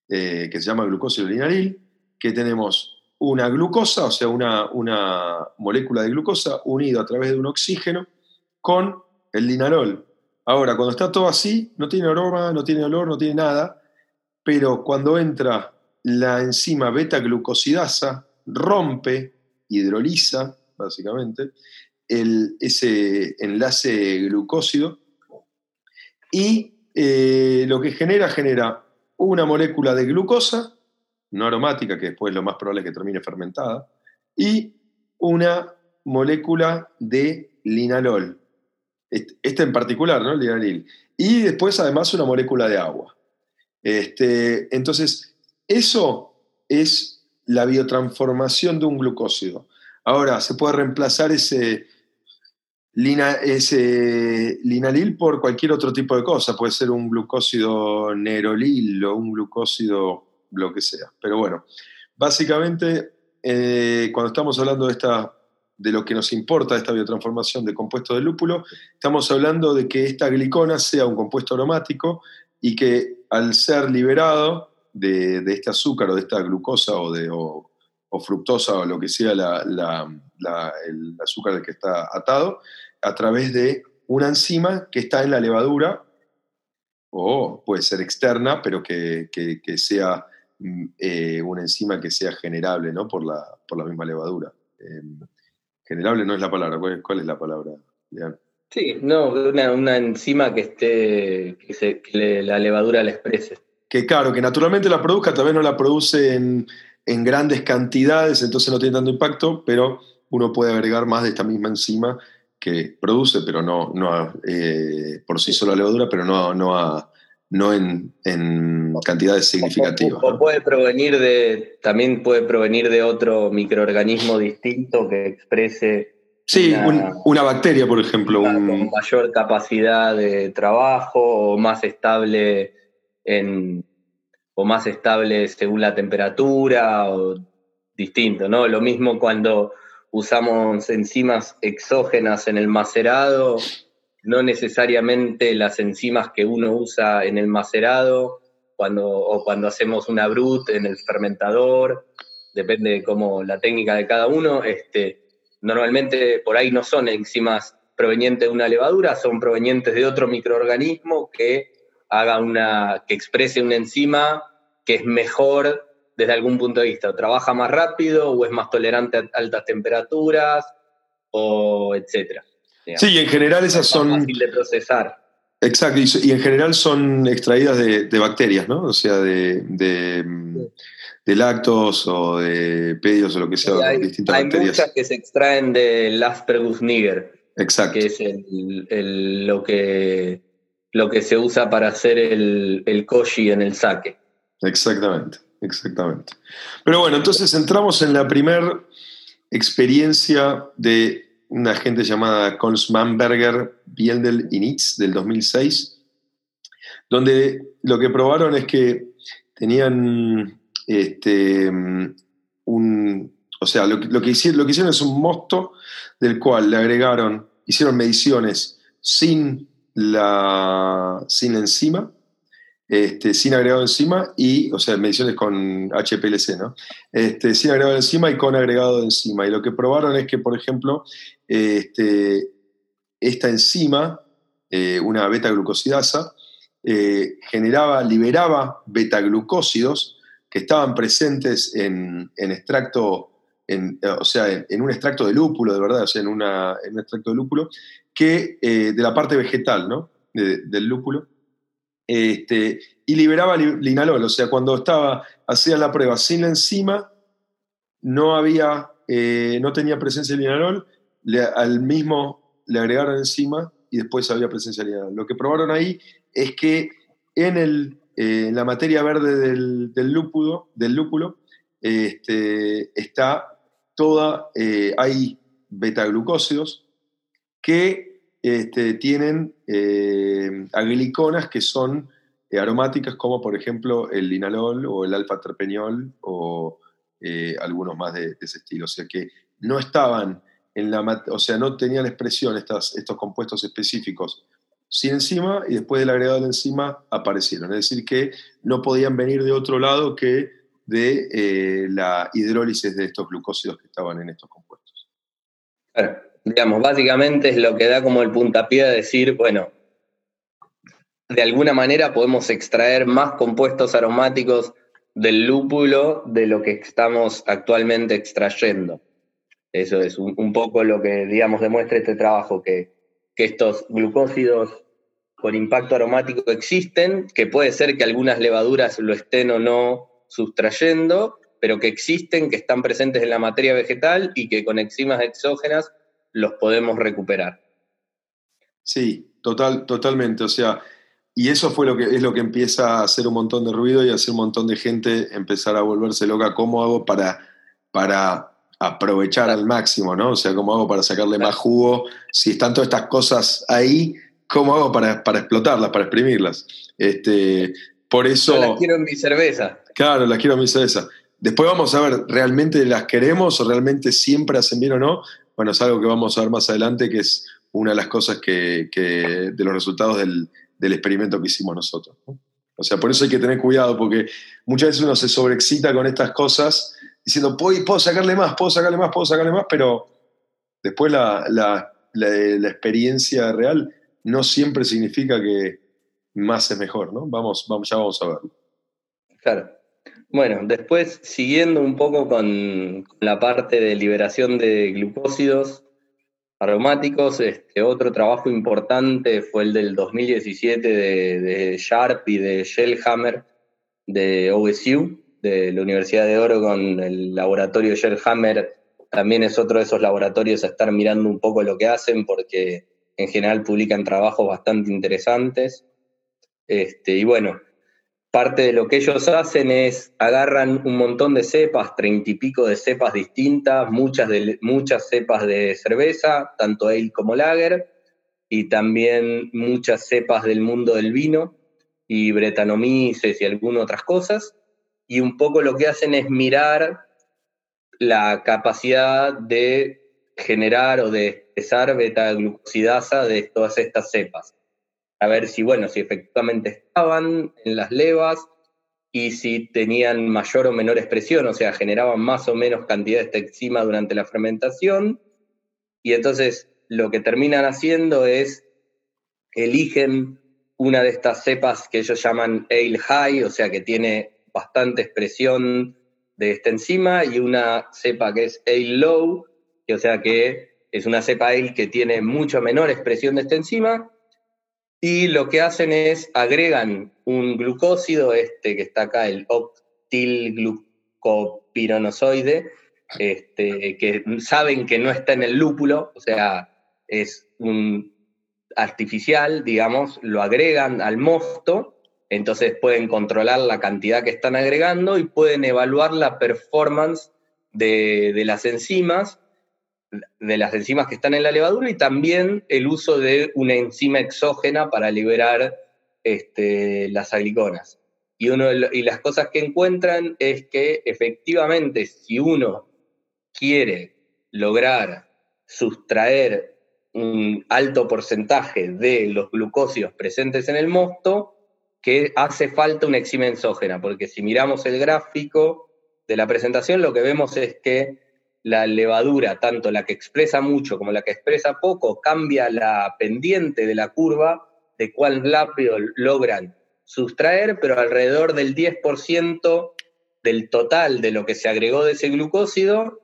S1: eh, que se llama glucósido linalil, que tenemos una glucosa, o sea, una, una molécula de glucosa unida a través de un oxígeno con el linalol. Ahora, cuando está todo así, no tiene aroma, no tiene olor, no tiene nada, pero cuando entra la enzima beta-glucosidasa, rompe hidroliza, básicamente, ese enlace glucósido y eh, lo que genera, genera una molécula de glucosa, no aromática, que después lo más probable es que termine fermentada, y una molécula de linalol. Este en particular, ¿no? El linalil. Y después, además, una molécula de agua. Este, entonces, eso es la biotransformación de un glucósido. Ahora, se puede reemplazar ese, ese linalil por cualquier otro tipo de cosa. Puede ser un glucósido nerolil o un glucósido lo que sea. Pero bueno, básicamente, eh, cuando estamos hablando de, esta, de lo que nos importa, esta biotransformación de compuesto de lúpulo, estamos hablando de que esta glicona sea un compuesto aromático y que al ser liberado de, este azúcar o de esta glucosa o, de, o, fructosa o lo que sea el azúcar del que está atado, a través de una enzima que está en la levadura, o puede ser externa, pero que, sea mm, eh, una enzima que sea generable ¿no? por, la, por la misma levadura. Em, generable no es la palabra, ¿cuál, es la palabra?
S3: Sí, no, una, enzima que esté, que, la levadura la exprese
S1: que claro, que naturalmente la produzca, tal vez no la produce en, grandes cantidades, entonces no tiene tanto impacto, pero uno puede agregar más de esta misma enzima que produce, pero no, no eh, por sí sola levadura, pero no, no, no en, cantidades significativas.
S3: O, puede provenir de, también puede provenir de otro microorganismo distinto que exprese.
S1: Sí, una, bacteria, por ejemplo.
S3: Con mayor capacidad de trabajo o más estable o más estable según la temperatura o distinto, ¿no? Lo mismo cuando usamos enzimas exógenas en el macerado, no necesariamente las enzimas que uno usa en el macerado cuando, o cuando hacemos una brut en el fermentador, depende de cómo la técnica de cada uno, este, normalmente por ahí no son enzimas provenientes de una levadura, son provenientes de otro microorganismo que haga una, que exprese una enzima que es mejor desde algún punto de vista, o trabaja más rápido, o es más tolerante a altas temperaturas, o etcétera.
S1: Sí, en general esas son.
S3: Fácil de procesar.
S1: Exacto, y, en general son extraídas de, bacterias, ¿no? O sea, de, de, lactos o de pedios o lo que sea,
S3: hay,
S1: distintas
S3: hay
S1: bacterias.
S3: muchas que se extraen del Aspergus niger.
S1: Exacto.
S3: Que es el, lo, que, lo que se usa para hacer el, el koshi en el sake.
S1: Exactamente, exactamente. Pero bueno, entonces entramos en la primera experiencia de una gente llamada Kolsmanberger, Bieldel y Nitz del 2006, donde lo que probaron es que tenían este, un, o sea, lo, que hicieron, lo que hicieron es un mosto del cual le agregaron, hicieron mediciones sin la, sin enzima, este, sin agregado enzima y, o sea, mediciones con HPLC, ¿no? Este, sin agregado de enzima y con agregado de enzima. Y lo que probaron es que, por ejemplo, este, esta enzima, eh, una beta-glucosidasa, eh, generaba, liberaba beta-glucósidos que estaban presentes en, extracto, en, o sea, en, un extracto de lúpulo, de verdad, o sea, en, un extracto de lúpulo, que eh, de la parte vegetal, ¿no? del lúpulo, este, y liberaba linalol, o sea, cuando estaba, hacían la prueba sin la enzima, no había, no tenía presencia de linalol, al mismo le agregaron enzima y después había presencia de linalol. Lo que probaron ahí es que en, el, eh, la materia verde del, del lúpulo, del lúpulo este, está toda, eh, hay betaglucósidos que este, tienen eh, agliconas que son aromáticas como por ejemplo el linalol o el alfa-terpeniol o algunos más de, de, ese estilo. O sea que no estaban en la, o sea, no tenían expresión estos compuestos específicos sin enzima y después del agregado de la enzima aparecieron. Es decir, que no podían venir de otro lado que de eh, la hidrólisis de estos glucósidos que estaban en estos compuestos.
S3: Claro, digamos, básicamente es lo que da como el puntapié a decir, bueno, de alguna manera podemos extraer más compuestos aromáticos del lúpulo de lo que estamos actualmente extrayendo. Eso es un, poco lo que, digamos, demuestra este trabajo, que, estos glucósidos con impacto aromático existen, que puede ser que algunas levaduras lo estén o no sustrayendo, pero que existen, que están presentes en la materia vegetal y que con enzimas exógenas los podemos recuperar.
S1: Sí, total, totalmente. O sea, y eso fue lo que es lo que empieza a hacer un montón de ruido y a hacer un montón de gente empezar a volverse loca. ¿Cómo hago para, para aprovechar al máximo, ¿no? O sea, ¿cómo hago para sacarle más jugo? Si están todas estas cosas ahí, ¿cómo hago para, explotarlas, para exprimirlas? Este, por eso...
S3: las quiero en mi cerveza.
S1: Claro, las quiero en mi cerveza. Después vamos a ver, ¿realmente las queremos o realmente siempre hacen bien o no? Bueno, es algo que vamos a ver más adelante, que es una de las cosas que, de los resultados del, experimento que hicimos nosotros. O sea, por eso hay que tener cuidado, porque muchas veces uno se sobreexcita con estas cosas diciendo, puedo, puedo sacarle más, puedo sacarle más, puedo sacarle más, pero después la, la, la, experiencia real no siempre significa que más es mejor, ¿no? Vamos, vamos, ya vamos a verlo.
S3: Claro. Bueno, después, siguiendo un poco con la parte de liberación de glucósidos aromáticos, este, otro trabajo importante fue el del 2017 de, de Sharp y de Shellhammer de OSU, de la Universidad de Oregon, el laboratorio Shellhammer, también es otro de esos laboratorios a estar mirando un poco lo que hacen porque en general publican trabajos bastante interesantes. Este, y bueno, parte de lo que ellos hacen es agarran un montón de cepas, treinta y pico de cepas distintas, muchas, de, muchas cepas de cerveza, tanto ale como lager, y también muchas cepas del mundo del vino y bretanomices y algunas otras cosas y un poco lo que hacen es mirar la capacidad de generar o de expresar beta-glucosidasa de todas estas cepas. A ver si, bueno, si efectivamente estaban en las levas y si tenían mayor o menor expresión, o sea, generaban más o menos cantidad de esta enzima durante la fermentación. Y entonces lo que terminan haciendo es eligen una de estas cepas que ellos llaman Ale High, o sea, que tiene bastante expresión de esta enzima y una cepa que es ale low, que, o sea que es una cepa ale que tiene mucho menor expresión de esta enzima, y lo que hacen es agregan un glucósido, este que está acá, el octilglucopironosoide, este, que saben que no está en el lúpulo, o sea, es un artificial, digamos, lo agregan al mosto, entonces pueden controlar la cantidad que están agregando y pueden evaluar la performance de, las enzimas de las enzimas que están en la levadura y también el uso de una enzima exógena para liberar este, las agliconas. Y, uno y las cosas que encuentran es que efectivamente si uno quiere lograr sustraer un alto porcentaje de los glucósidos presentes en el mosto, que hace falta una enzima exógena, porque si miramos el gráfico de la presentación, lo que vemos es que la levadura, tanto la que expresa mucho como la que expresa poco, cambia la pendiente de la curva de cuál lápido logran sustraer, pero alrededor del 10% del total de lo que se agregó de ese glucósido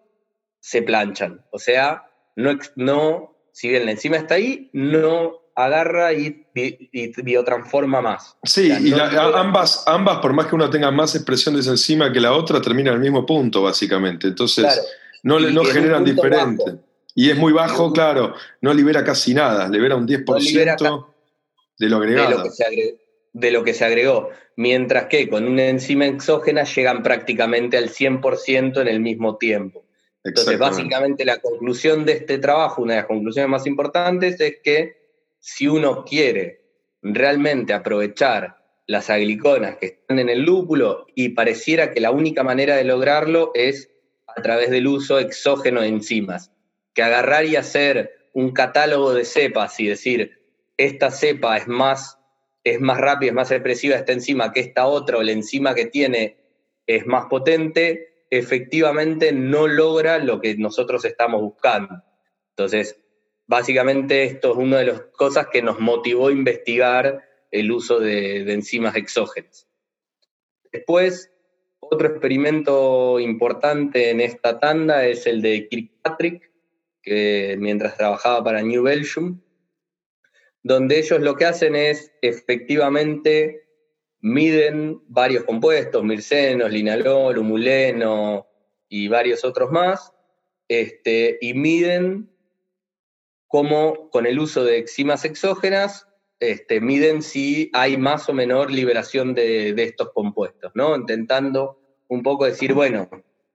S3: se planchan. O sea, no, no si bien la enzima está ahí, no agarra y, biotransforma más.
S1: Sí, y ambas, ambas, por más que uno tenga más expresión de esa enzima que la otra, termina en el mismo punto, básicamente. Entonces, no, no generan diferente. Y es muy bajo, claro, no libera casi nada, libera un 10% de lo agregado.
S3: De lo, que se agregó, de lo que se agregó. Mientras que con una enzima exógena llegan prácticamente al 100% en el mismo tiempo. Entonces, básicamente la conclusión de este trabajo, una de las conclusiones más importantes, es que si uno quiere realmente aprovechar las agliconas que están en el lúpulo y pareciera que la única manera de lograrlo es a través del uso exógeno de enzimas. Que agarrar y hacer un catálogo de cepas y decir, esta cepa es más, es más rápida, es más expresiva esta enzima que esta otra, o la enzima que tiene es más potente, efectivamente no logra lo que nosotros estamos buscando. Entonces, básicamente esto es una de las cosas que nos motivó a investigar el uso de, enzimas exógenas. Después, otro experimento importante en esta tanda es el de Kirkpatrick, que mientras trabajaba para New Belgium, donde ellos lo que hacen es efectivamente miden varios compuestos, mircenos, linalol, humuleno y varios otros más, este, y miden cómo con el uso de enzimas exógenas este, miden si hay más o menor liberación de, estos compuestos, ¿no? Intentando un poco decir, bueno,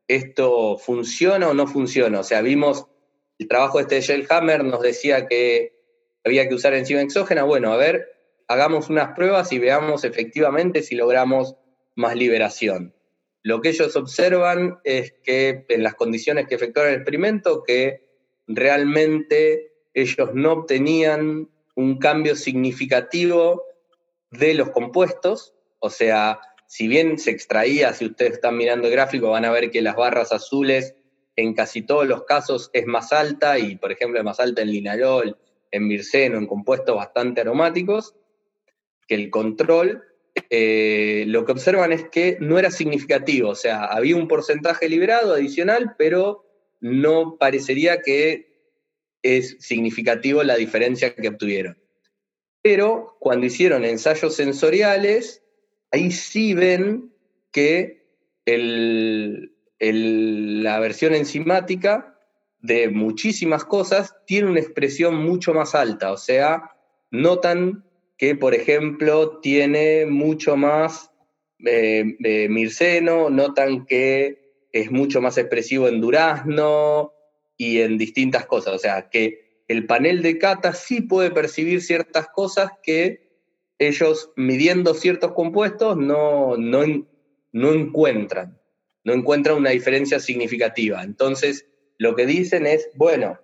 S3: ¿esto funciona o no funciona? O sea, vimos el trabajo este de Shellhammer, nos decía que había que usar enzima exógena. Bueno, a ver, hagamos unas pruebas y veamos efectivamente si logramos más liberación. Lo que ellos observan es que en las condiciones que efectuaron el experimento, que realmente ellos no obtenían un cambio significativo de los compuestos, o sea, si bien se extraía, si ustedes están mirando el gráfico, van a ver que las barras azules en casi todos los casos es más alta y, por ejemplo, es más alta en linalol, en mirceno, en compuestos bastante aromáticos, que el control, eh, lo que observan es que no era significativo, o sea, había un porcentaje liberado adicional, pero no parecería que es significativo la diferencia que obtuvieron. Pero cuando hicieron ensayos sensoriales, ahí sí ven que la versión enzimática de muchísimas cosas tiene una expresión mucho más alta. O sea, notan que, por ejemplo, tiene mucho más eh, eh, mirceno, notan que es mucho más expresivo en durazno, y en distintas cosas. O sea, que el panel de cata sí puede percibir ciertas cosas que ellos midiendo ciertos compuestos no, no, no encuentran, no encuentran una diferencia significativa. Entonces, lo que dicen es, bueno,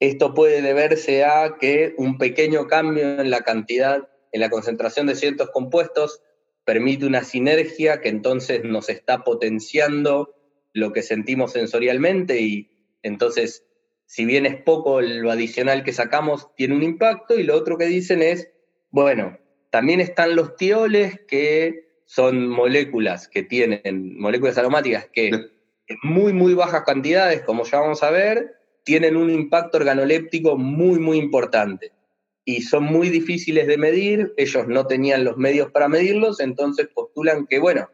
S3: esto puede deberse a que un pequeño cambio en la cantidad, en la concentración de ciertos compuestos, permite una sinergia que entonces nos está potenciando lo que sentimos sensorialmente y entonces, si bien es poco lo adicional que sacamos, tiene un impacto. Y lo otro que dicen es, bueno, también están los tioles que son moléculas que tienen, moléculas aromáticas que en muy, muy bajas cantidades, como ya vamos a ver, tienen un impacto organoléptico muy, muy importante. y son muy difíciles de medir, ellos no tenían los medios para medirlos, entonces postulan que, bueno,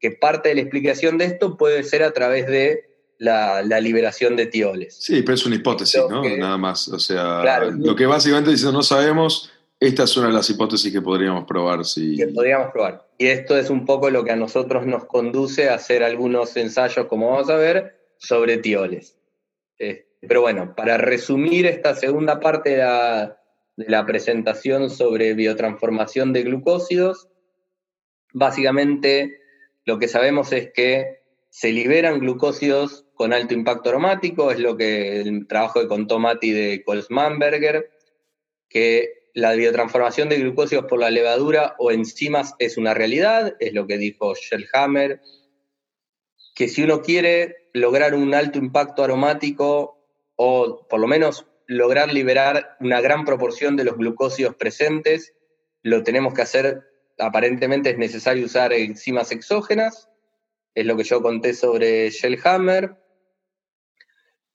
S3: que parte de la explicación de esto puede ser a través de la, liberación de tioles.
S1: Sí, pero es una hipótesis, ¿no? Nada más. O sea, lo que básicamente dice no sabemos, esta es una de las hipótesis que podríamos probar. Si...
S3: Que podríamos probar. Y esto es un poco lo que a nosotros nos conduce a hacer algunos ensayos, como vamos a ver, sobre tioles. Eh, pero bueno, para resumir esta segunda parte de la, de la presentación sobre biotransformación de glucósidos, básicamente lo que sabemos es que se liberan glucósidos con alto impacto aromático, es lo que el trabajo que contó Mati de Colsmanberger, que la biotransformación de glucósidos por la levadura o enzimas es una realidad, es lo que dijo Shellhammer, que si uno quiere lograr un alto impacto aromático o por lo menos lograr liberar una gran proporción de los glucósidos presentes, lo tenemos que hacer, aparentemente es necesario usar enzimas exógenas, es lo que yo conté sobre Shellhammer.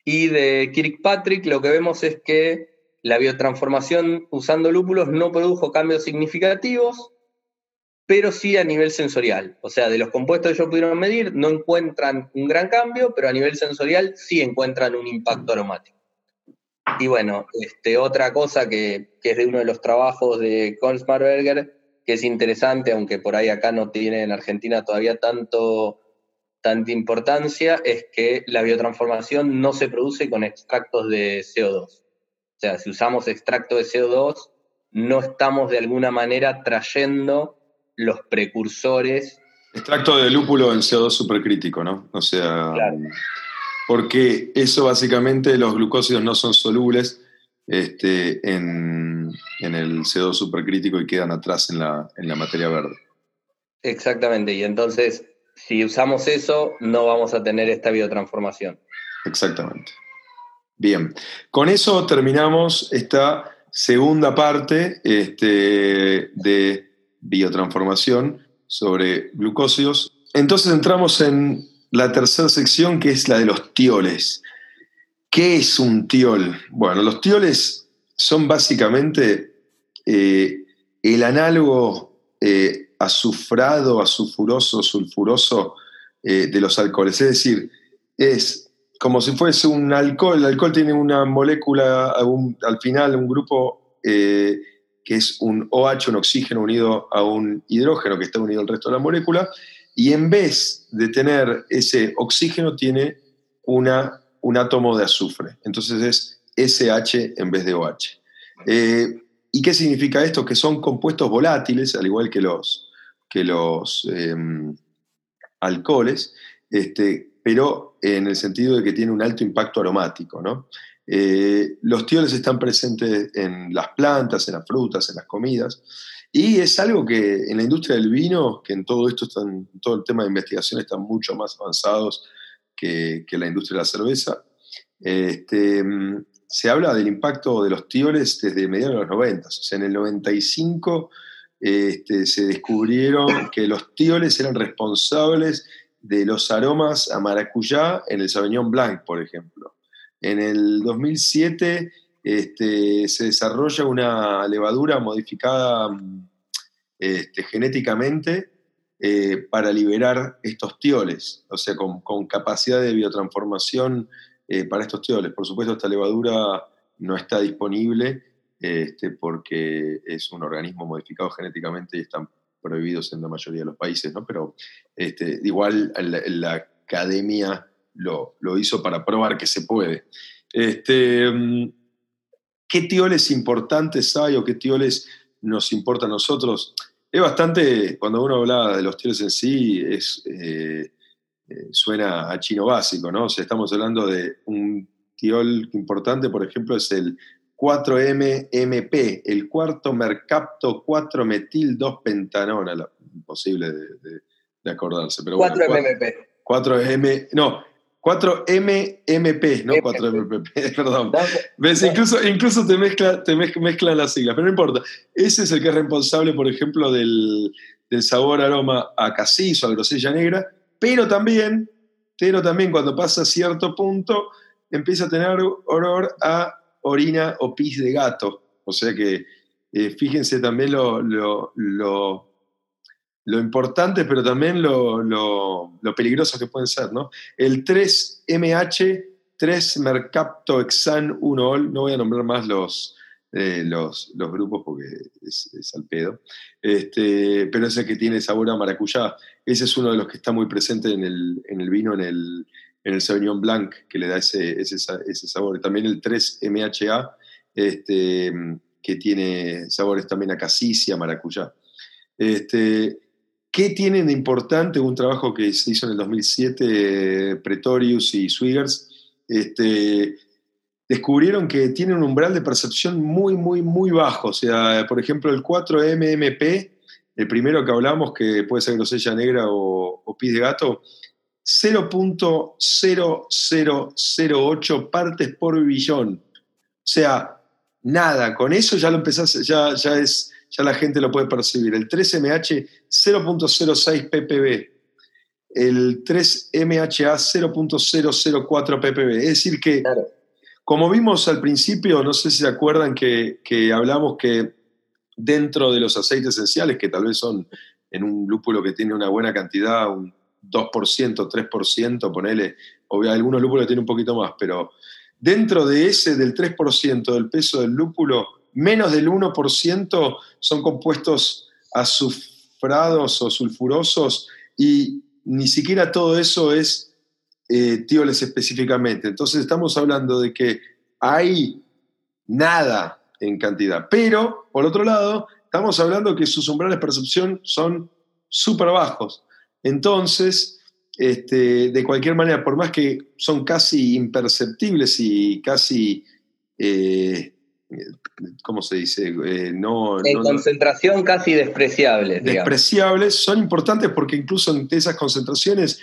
S3: Y de Kirkpatrick lo que vemos es que la biotransformación usando lúpulos no produjo cambios significativos, pero sí a nivel sensorial. O sea, de los compuestos que ellos pudieron medir, no encuentran un gran cambio, pero a nivel sensorial sí encuentran un impacto aromático. Y bueno, este, otra cosa que, es de uno de los trabajos de Kolsmarberger, que es interesante, aunque por ahí acá no tiene en Argentina todavía tanto, importancia, es que la biotransformación no se produce con extractos de CO2. O sea, si usamos extracto de CO2, no estamos de alguna manera trayendo los precursores.
S1: Extracto de lúpulo en CO2 supercrítico, ¿no? O sea, porque eso básicamente los glucósidos no son solubles este, en, el CO2 supercrítico y quedan atrás en la, en la materia verde.
S3: Exactamente, y entonces si usamos eso no vamos a tener esta biotransformación.
S1: Exactamente. Bien, con eso terminamos esta segunda parte este, de biotransformación sobre glucósidos. Entonces entramos en la tercera sección que es la de los tioles. ¿Qué es un tiol? Bueno, los tioles son básicamente eh, el análogo eh, azufrado, azufroso, sulfuroso eh, de los alcoholes. Es decir, es como si fuese un alcohol. El alcohol tiene una molécula, al final, un grupo que es un OH, un oxígeno unido a un hidrógeno que está unido al resto de la molécula y en vez de tener ese oxígeno tiene un átomo de azufre. Entonces es SH en vez de OH. Eh, ¿Y qué significa esto? Que son compuestos volátiles, al igual que los, que los em, alcoholes, este, pero en el sentido de que tiene un alto impacto aromático. ¿no? Eh, los tioles están presentes en las plantas, en las frutas, en las comidas, y es algo que en la industria del vino, que en todo esto, están, todo el tema de investigación están mucho más avanzados que, que la industria de la cerveza. Este, se habla del impacto de los tioles desde mediados de los 90. O sea, en el 95 este, se descubrieron que los tioles eran responsables de los aromas a maracuyá en el Sauvignon Blanc, por ejemplo. En el 2007 este, se desarrolla una levadura modificada este, genéticamente eh, para liberar estos tioles, o sea, con, capacidad de biotransformación eh, para estos tioles. Por supuesto, esta levadura no está disponible este, porque es un organismo modificado genéticamente y están prohibidos en la mayoría de los países, ¿no? Pero igual la, academia lo, lo, hizo para probar que se puede. Este, mm, ¿Qué tioles importantes hay o qué tioles nos importa a nosotros? Es bastante, cuando uno habla de los tioles en sí, eh, eh, suena a chino básico, ¿no? O sea, estamos hablando de un tiol importante, por ejemplo, es el 4-MMP, el cuarto mercapto 4-metil 2-pentanona, imposible de, acordarse. Pero
S3: 4-MMP.
S1: 4M, no, 4MMP, no 4MPP, perdón. ¿Ves? Incluso, incluso te, mezcla, te mezclan las siglas, pero no importa. Ese es el que es responsable, por ejemplo, del, sabor aroma a casis o a grosella negra, pero también, pero también cuando pasa cierto punto, empieza a tener olor a orina o pis de gato. O sea que eh, fíjense también lo, lo, lo, importante, pero también lo, lo, peligroso que pueden ser, ¿no? El 3MH, 3 Mercapto Exan 1 no voy a nombrar más los, eh, los, los, grupos porque es, al pedo, este, pero ese que tiene sabor a maracuyá, ese es uno de los que está muy presente en el, en el vino, en el, en el Sauvignon Blanc, que le da ese, sabor. También el 3MHA, este, que tiene sabores también a cassis y a maracuyá. Este, ¿Qué tienen de importante un trabajo que se hizo en el 2007, Pretorius y Swiggers? Este, descubrieron que tiene un umbral de percepción muy, muy, muy bajo. O sea, por ejemplo, el 4MMP, el primero que hablamos, que puede ser grosella negra o, o pis de gato, 0.0008 partes por billón. O sea, nada, con eso ya lo empezás, ya, ya, es, ya la gente lo puede percibir. El 3MH 0.06 ppb, el 3MHA 0.004 ppb. Es decir que, como vimos al principio, no sé si se acuerdan que, que hablamos que dentro de los aceites esenciales, que tal vez son en un lúpulo que tiene una buena cantidad, un 2%, 3%, ponele, o algunos lúpulos tienen un poquito más, pero dentro de ese del 3% del peso del lúpulo, menos del 1% son compuestos azufrados o sulfurosos y ni siquiera todo eso es eh, tioles específicamente. Entonces estamos hablando de que hay nada en cantidad. Pero, por otro lado, estamos hablando que sus umbrales de percepción son súper bajos. Entonces, este, de cualquier manera, por más que son casi imperceptibles y casi, eh, ¿cómo se dice?
S3: Eh, no, en concentración casi despreciables.
S1: Despreciables, son importantes porque incluso en esas concentraciones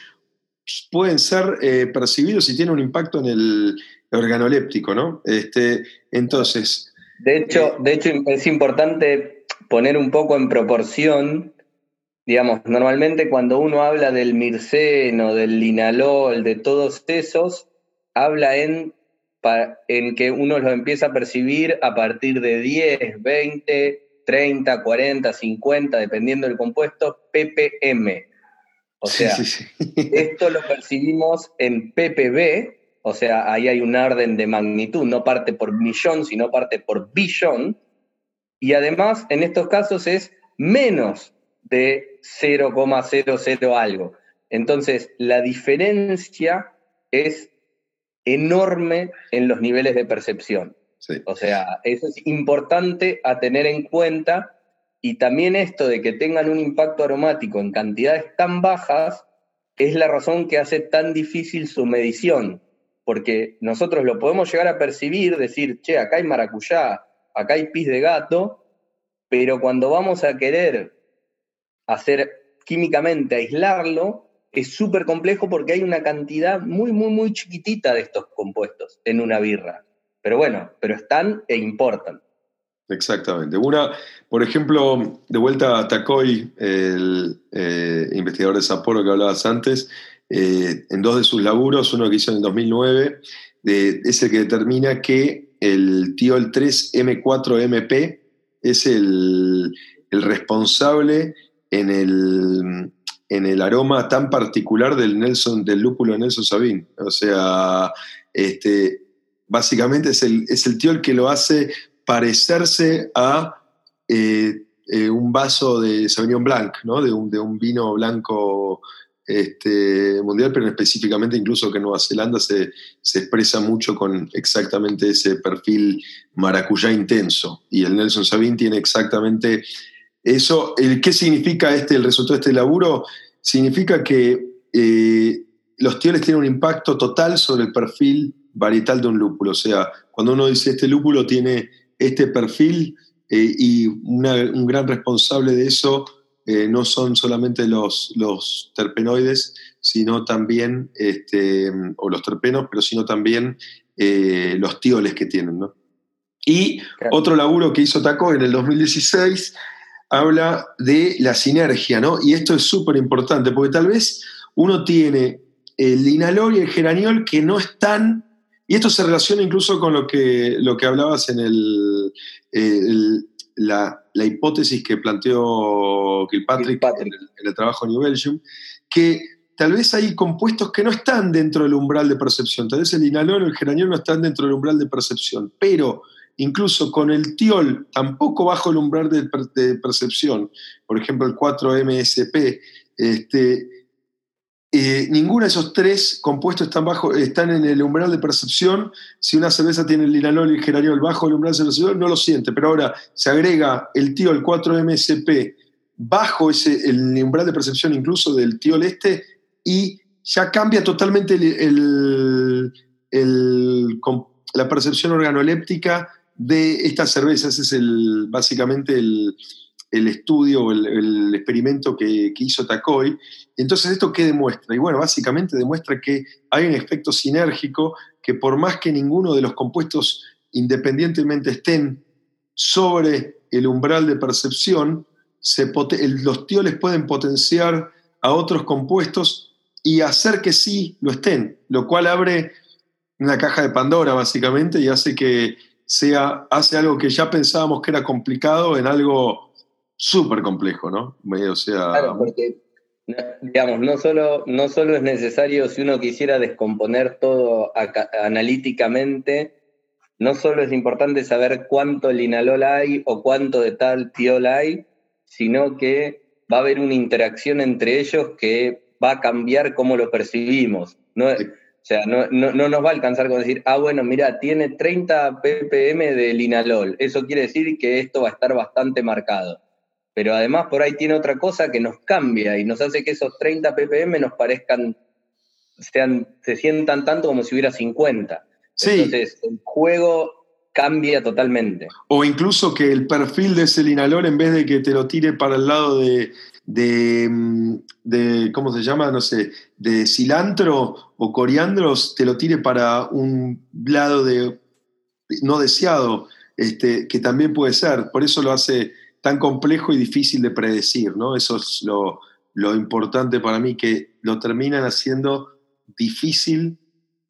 S1: pueden ser eh, percibidos y tienen un impacto en el organoléptico, ¿no? Este, entonces...
S3: De hecho, de hecho, es importante poner un poco en proporción digamos, normalmente cuando uno habla del mirceno, del linalol, de todos esos, habla en, en que uno lo empieza a percibir a partir de 10, 20, 30, 40, 50, dependiendo del compuesto, ppm. O sea, esto lo percibimos en ppb, o sea, ahí hay un orden de magnitud, no parte por millón, sino parte por billón. Y además, en estos casos es menos de 0,00 algo. Entonces, la diferencia es enorme en los niveles de percepción. O sea, eso es importante a tener en cuenta y también esto de que tengan un impacto aromático en cantidades tan bajas es la razón que hace tan difícil su medición, porque nosotros lo podemos llegar a percibir, decir, che, acá hay maracuyá, acá hay pis de gato, pero cuando vamos a querer hacer químicamente, aislarlo, es súper complejo porque hay una cantidad muy, muy, muy chiquitita de estos compuestos en una birra. Pero bueno, pero están e importan.
S1: Exactamente. Una, por ejemplo, de vuelta a Takoy, el eh, investigador de Sapporo que hablabas antes, eh, en dos de sus laburos, uno que hizo en el 2009, es el que determina que el tiol 3M4MP es el, el responsable en el, en el aroma tan particular del Nelson, del lúpulo Nelson Sabin. O sea, este, básicamente es el, es el tío el que lo hace parecerse a eh, eh, un vaso de Sauvignon Blanc, ¿no? de, un, de un vino blanco este, mundial, pero específicamente incluso que en Nueva Zelanda se, se, expresa mucho con exactamente ese perfil maracuyá intenso. Y el Nelson Sabin tiene exactamente eso, el, ¿Qué significa este, el resultado de este laburo? Significa que eh, los tioles tienen un impacto total sobre el perfil varietal de un lúpulo. O sea, cuando uno dice este lúpulo tiene este perfil eh, y un gran responsable de eso eh, no son solamente los, los terpenoides, sino también, este, o los terpenos, pero sino también los tioles que tienen. Y otro laburo que hizo Taco en el 2016 habla de la sinergia, ¿no? Y esto es súper importante, porque tal vez uno tiene el linalol y el geraniol que no están, y esto se relaciona incluso con lo que, lo que hablabas en el, la, hipótesis que planteó Kilpatrick, En, el, trabajo New Belgium, que tal vez hay compuestos que no están dentro del umbral de percepción. Tal vez el inalol o el geraniol no están dentro del umbral de percepción, pero incluso con el tiol tampoco bajo el umbral de, percepción, por ejemplo el 4-MSP, este, eh, ninguno de esos tres compuestos están, bajo, están en el umbral de percepción. Si una cerveza tiene el linalol y el geraniol bajo el umbral de percepción, no lo siente. Pero ahora se agrega el tiol 4-MSP bajo ese, el umbral de percepción incluso del tiol este y ya cambia totalmente la percepción organoléptica de esta cerveza. Ese es el, básicamente el, estudio o el, experimento que, hizo Takoy. Entonces, ¿esto qué demuestra? Y bueno, básicamente demuestra que hay un efecto sinérgico que por más que ninguno de los compuestos independientemente estén sobre el umbral de percepción, los tioles pueden potenciar a otros compuestos y hacer que sí lo estén, lo cual abre una caja de Pandora básicamente y hace que sea, hace algo que ya pensábamos que era complicado en algo súper complejo, ¿no?
S3: O sea, claro, porque, digamos, no solo, no solo es necesario, si uno quisiera descomponer todo analíticamente, no solo es importante saber cuánto linalol hay o cuánto de tal tiol hay, sino que va a haber una interacción entre ellos que va a cambiar cómo lo percibimos. No, o sea, no, nos va a alcanzar con decir, ah, bueno, mira, tiene 30 ppm de linalol. Eso quiere decir que esto va a estar bastante marcado. Pero además por ahí tiene otra cosa que nos cambia y nos hace que esos 30 ppm nos parezcan, sean, se sientan tanto como si hubiera 50. Entonces, el juego cambia totalmente.
S1: O incluso que el perfil de ese linalol, en vez de que te lo tire para el lado de, Mm, de, ¿cómo se llama? No sé, de cilantro o coriandros, te lo tire para un lado de no deseado, este, que también puede ser. Por eso lo hace tan complejo y difícil de predecir, ¿no? Eso es lo, importante para mí, que lo terminan haciendo difícil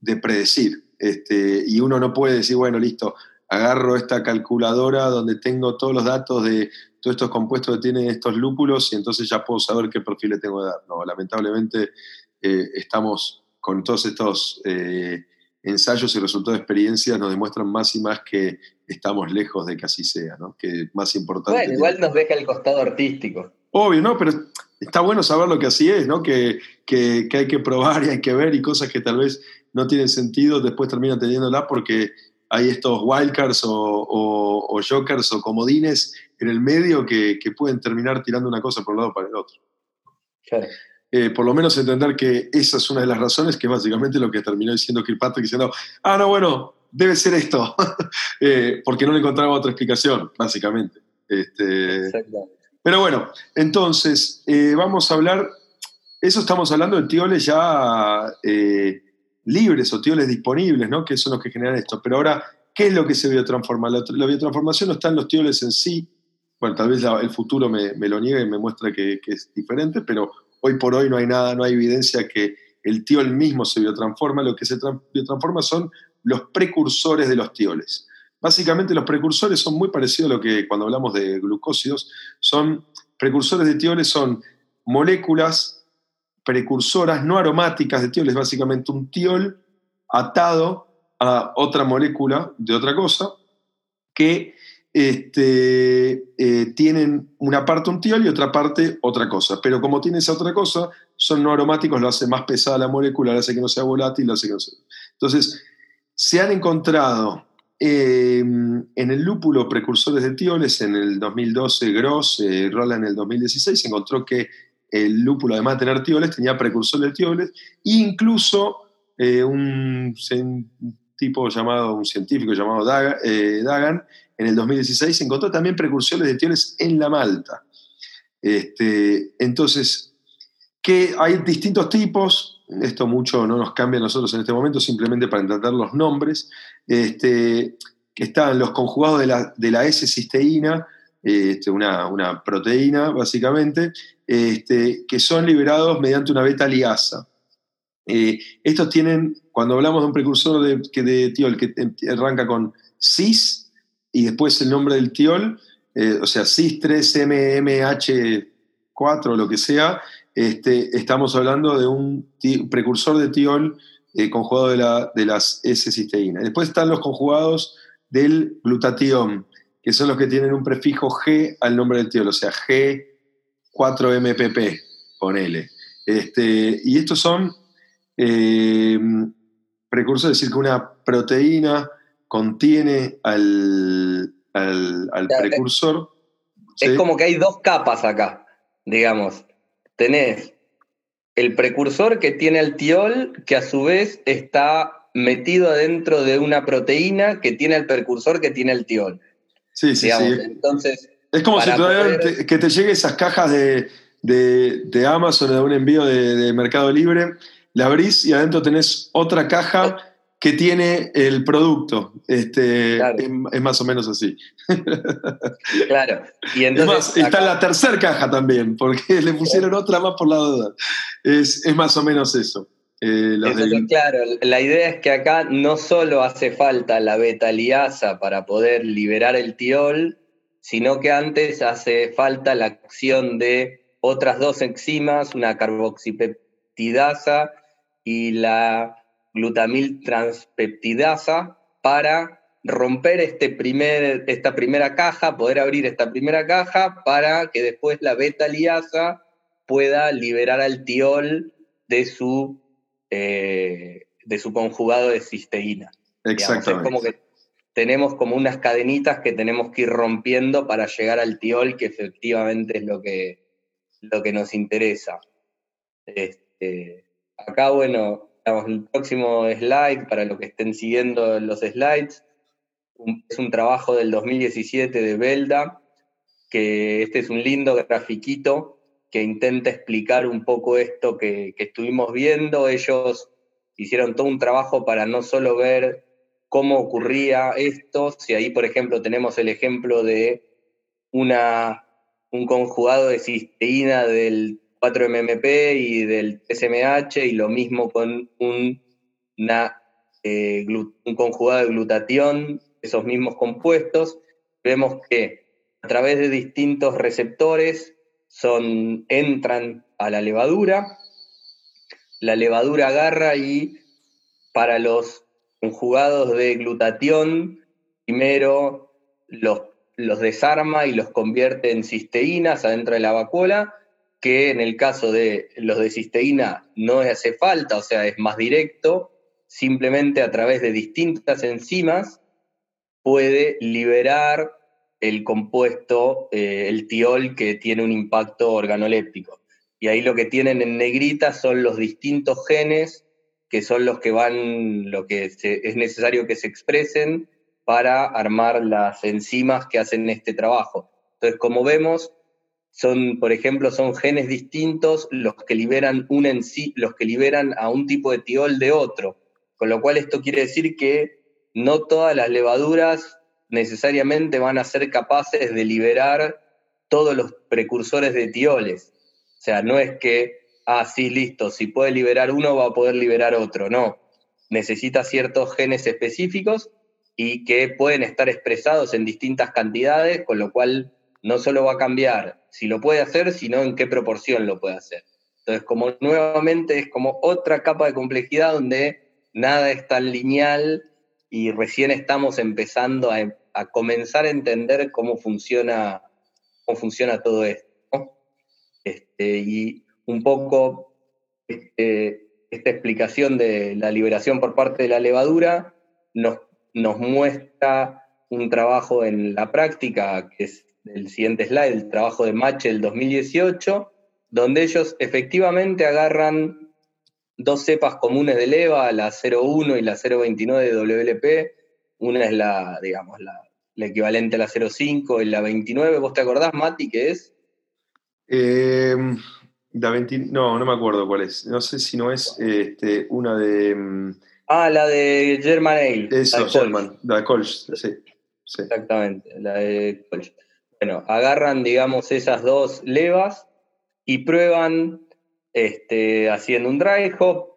S1: de predecir. Este, y uno no puede decir, bueno, listo, agarro esta calculadora donde tengo todos los datos de todos estos compuestos que tienen estos lúpulos y entonces ya puedo saber qué perfil le tengo que dar. No, lamentablemente eh, estamos con todos estos eh, ensayos y resultados de experiencias nos demuestran más y más que estamos lejos de que así sea, ¿no? Que más importante.
S3: Bueno, igual nos deja el costado artístico.
S1: Obvio, ¿no? Pero está bueno saber lo que así es, ¿no? Que, que, que hay que probar y hay que ver y cosas que tal vez no tienen sentido, después terminan teniéndola porque hay estos wildcards o, jokers o comodines en el medio que, pueden terminar tirando una cosa por un lado para el otro. Eh, por lo menos entender que esa es una de las razones que básicamente lo que terminó diciendo Kirkpatrick diciendo, ah, no, bueno, debe ser esto, eh, porque no le encontraba otra explicación, básicamente. Este, pero bueno, entonces, eh, vamos a hablar, eso estamos hablando de tioles ya libres o tioles disponibles, ¿no? que son los que generan esto. Pero ahora, ¿qué es lo que se biotransforma? La, la biotransformación no está en los tioles en sí. Bueno, tal vez el futuro me, lo niegue y me muestra que, es diferente, pero hoy por hoy no hay nada, no hay evidencia que el tiol mismo se biotransforma. Lo que se biotransforma son los precursores de los tioles. Básicamente los precursores son muy parecidos a lo que cuando hablamos de glucósidos, son precursores de tioles, son moléculas precursoras no aromáticas de tiol, es básicamente un tiol atado a otra molécula de otra cosa que este, eh, tienen una parte un tiol y otra parte otra cosa. Pero como tiene esa otra cosa, son no aromáticos, lo hace más pesada la molécula, lo hace que no sea volátil, lo hace que no sea. Entonces, se han encontrado em, en el lúpulo precursores de tioles, en el 2012 Gross, eh, en el 2016, se encontró que el lúpulo, además de tener tioles, tenía precursor de tioles, e incluso eh, un, tipo llamado, un científico llamado eh, Dagan, en el 2016 encontró también precursores de tioles en la malta. Este, entonces, que hay distintos tipos, esto mucho no nos cambia a nosotros en este momento, simplemente para entender los nombres, este, que están los conjugados de la, de la S-cisteína, este, una, proteína básicamente, que son liberados mediante una beta liasa. Eh, estos tienen, cuando hablamos de un precursor de, de tiol que arranca con cis y después el nombre del tiol, eh, o sea, CIS-3, MMH4, lo que sea, este, estamos hablando de un precursor de tiol eh, conjugado de, la, de las S-cisteína. Después están los conjugados del glutatión, que son los que tienen un prefijo G al nombre del tiol, o sea, G4MPP, ponele. Este, y estos son eh, precursores, es decir, que una proteína contiene al, al, precursor.
S3: Es como que hay dos capas acá, digamos. Tenés el precursor que tiene el tiol, que a su vez está metido adentro de una proteína que tiene el precursor que tiene el tiol.
S1: Sí, sí, sí.
S3: Entonces,
S1: es como si te, que te lleguen esas cajas de, de, Amazon o de un envío de, Mercado Libre, la abrís y adentro tenés otra caja que tiene el producto. Este, es, más o menos así.
S3: Claro. Y entonces,
S1: está la tercera caja también, porque le pusieron otra más por la duda. Es, más o menos eso.
S3: Eh, claro, la idea es que acá no solo hace falta la beta liasa para poder liberar el tiol, sino que antes hace falta la acción de otras dos enzimas, una carboxipeptidasa y la glutamil transpeptidasa para romper este primer, esta primera caja, poder abrir esta primera caja para que después la beta liasa pueda liberar al tiol de su, eh, de su conjugado de cisteína.
S1: Exactamente.
S3: como que tenemos como unas cadenitas que tenemos que ir rompiendo para llegar al tiol, que efectivamente es lo que, lo que nos interesa. Este, acá, bueno, el próximo slide, para los que estén siguiendo los slides, es un trabajo del 2017 de Belda, que este es un lindo grafiquito que intenta explicar un poco esto que, que estuvimos viendo. Ellos hicieron todo un trabajo para no solo ver cómo ocurría esto, si ahí, por ejemplo, tenemos el ejemplo de una, un conjugado de cisteína del 4-MMP y del SMH, y lo mismo con un, eh, un conjugado de glutatión, esos mismos compuestos, vemos que a través de distintos receptores son, entran a la levadura, la levadura agarra y para los conjugados de glutatión, primero los, los desarma y los convierte en cisteínas adentro de la vacuola, que en el caso de los de cisteína no hace falta, o sea, es más directo, simplemente a través de distintas enzimas puede liberar el compuesto, eh, el tiol, que tiene un impacto organoléptico. Y ahí lo que tienen en negrita son los distintos genes que son los que van, lo que es necesario que se expresen para armar las enzimas que hacen este trabajo. Entonces, como vemos, son, por ejemplo, son genes distintos los que liberan un los que liberan a un tipo de tiol de otro. Con lo cual esto quiere decir que no todas las levaduras necesariamente van a ser capaces de liberar todos los precursores de tioles. O sea, no es que, ah, sí, listo, si puede liberar uno va a poder liberar otro. No, necesita ciertos genes específicos y que pueden estar expresados en distintas cantidades, con lo cual no solo va a cambiar si lo puede hacer, sino en qué proporción lo puede hacer. Entonces, como nuevamente es como otra capa de complejidad donde nada es tan lineal y recién estamos empezando a, comenzar a entender cómo funciona, cómo funciona todo esto. Este, y un poco este, esta explicación de la liberación por parte de la levadura nos, nos muestra un trabajo en la práctica que es el siguiente slide, el trabajo de Mache del 2018, donde ellos efectivamente agarran dos cepas comunes de leva, la 01 y la 029 de WLP. Una es la, digamos, la, equivalente a la 05 y la 29. ¿Vos te acordás, Mati, qué es?
S1: Eh, la 20, no, no me acuerdo cuál es. No sé si no es este, una de. Mm,
S3: ah, la de German Ale.
S1: Eso, German, la de Colch, sí,
S3: sí. Exactamente, la de Colch. Bueno, agarran, digamos, esas dos levas y prueban este, haciendo un dry hop,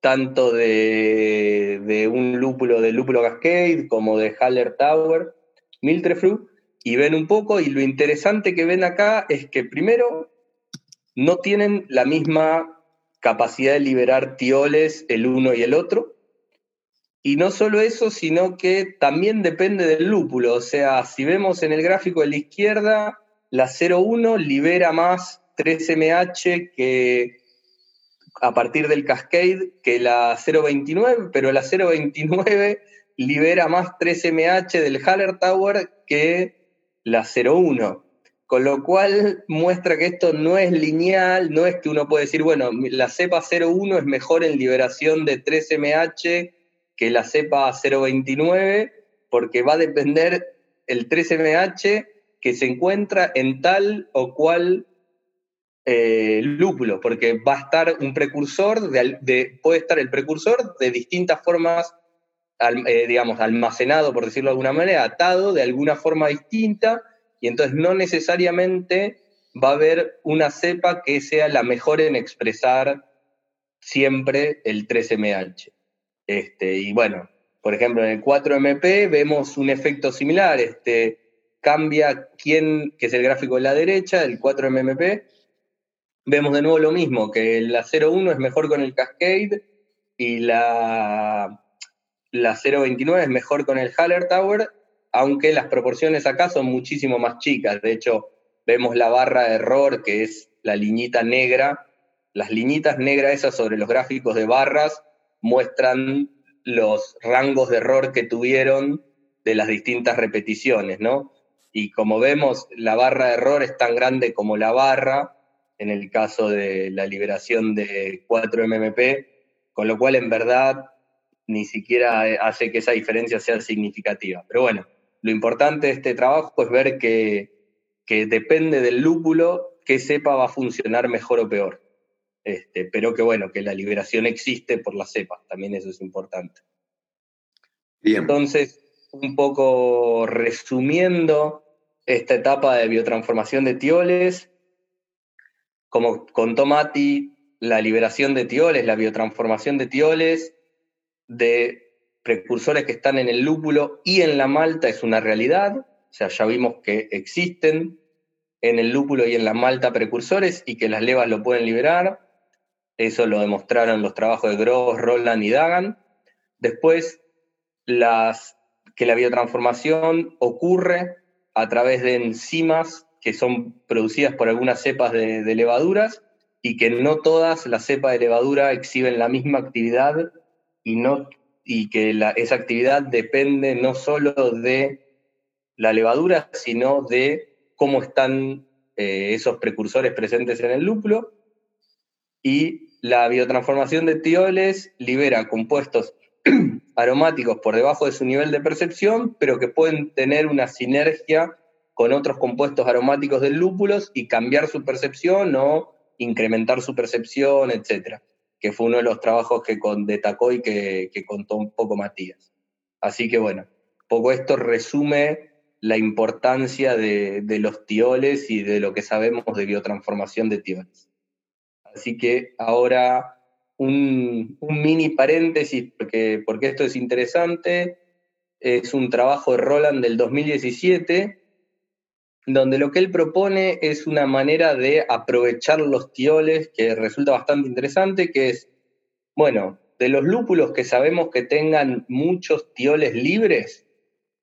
S3: tanto de, un lúpulo, de lúpulo Cascade como de Haller Tower, Miltrefru, y ven un poco, y lo interesante que ven acá es que primero no tienen la misma capacidad de liberar tioles el uno y el otro. Y no solo eso, sino que también depende del lúpulo. O sea, si vemos en el gráfico de la izquierda, la 01 libera más 3MH que a partir del cascade que la 029, pero la 029 libera más 3MH del Haller Tower que la 01. Con lo cual muestra que esto no es lineal, no es que uno puede decir, bueno, la cepa 01 es mejor en liberación de 3MH que la cepa 029, porque va a depender el 3MH que se encuentra en tal o cual eh, lúpulo, porque va a estar un precursor, de, puede estar el precursor de distintas formas, eh, digamos, almacenado, por decirlo de alguna manera, atado de alguna forma distinta, y entonces no necesariamente va a haber una cepa que sea la mejor en expresar siempre el 3MH. Este, y bueno, por ejemplo, en el 4MP vemos un efecto similar. Este, cambia quién, que es el gráfico de la derecha, el 4MMP. Vemos de nuevo lo mismo, que la 01 es mejor con el Cascade y la, la 029 es mejor con el Haller Tower, aunque las proporciones acá son muchísimo más chicas. De hecho, vemos la barra de error, que es la liñita negra. Las liñitas negras esas sobre los gráficos de barras muestran los rangos de error que tuvieron de las distintas repeticiones, ¿no? Y como vemos, la barra de error es tan grande como la barra, en el caso de la liberación de 4MMP, con lo cual en verdad ni siquiera hace que esa diferencia sea significativa. Pero bueno, lo importante de este trabajo es ver que, que depende del lúpulo qué cepa va a funcionar mejor o peor. Este, pero que bueno, que la liberación existe por las cepas, también eso es importante. Bien. Entonces, un poco resumiendo esta etapa de biotransformación de tioles, como contó Mati, la liberación de tioles, la biotransformación de tioles, de precursores que están en el lúpulo y en la malta es una realidad, o sea, ya vimos que existen en el lúpulo y en la malta precursores y que las levas lo pueden liberar. Eso lo demostraron los trabajos de Gross, Roland y Dagan. Después, que la biotransformación ocurre a través de enzimas que son producidas por algunas cepas de, levaduras y que no todas las cepas de levadura exhiben la misma actividad y, no, y que esa actividad depende no solo de la levadura, sino de cómo están eh, esos precursores presentes en el lúpulo. Y la biotransformación de tioles libera compuestos aromáticos por debajo de su nivel de percepción, pero que pueden tener una sinergia con otros compuestos aromáticos del lúpulo y cambiar su percepción o incrementar su percepción, etc. Que fue uno de los trabajos que con, destacó y que, contó un poco Matías. Así que bueno, poco esto resume la importancia de, de los tioles y de lo que sabemos de biotransformación de tioles. Así que ahora un, mini paréntesis, porque, porque esto es interesante, es un trabajo de Roland del 2017, donde lo que él propone es una manera de aprovechar los tioles que resulta bastante interesante, que es, bueno, de los lúpulos que sabemos que tengan muchos tioles libres,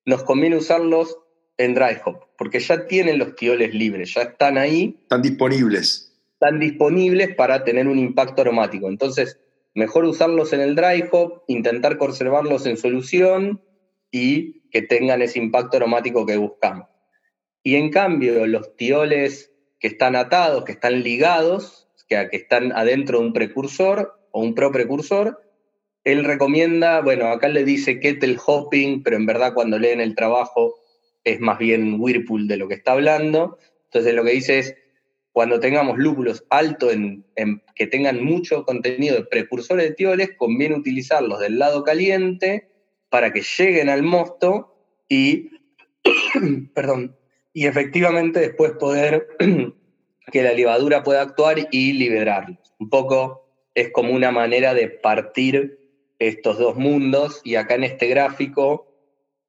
S3: nos conviene usarlos en dry hop, porque ya tienen los tioles libres, ya están ahí.
S1: Están disponibles
S3: están disponibles para tener un impacto aromático. Entonces, mejor usarlos en el dry hop, intentar conservarlos en solución y que tengan ese impacto aromático que buscamos. Y en cambio, los tioles que están atados, que están ligados, que, que están adentro de un precursor o un pro-precursor, él recomienda, bueno, acá le dice kettle hopping, pero en verdad cuando leen el trabajo es más bien Whirlpool de lo que está hablando. Entonces lo que dice es, cuando tengamos lúpulos altos en, que tengan mucho contenido de precursores de tioles, conviene utilizarlos del lado caliente para que lleguen al mosto y, perdón, y efectivamente después poder que la levadura pueda actuar y liberarlos. Un poco es como una manera de partir estos dos mundos y acá en este gráfico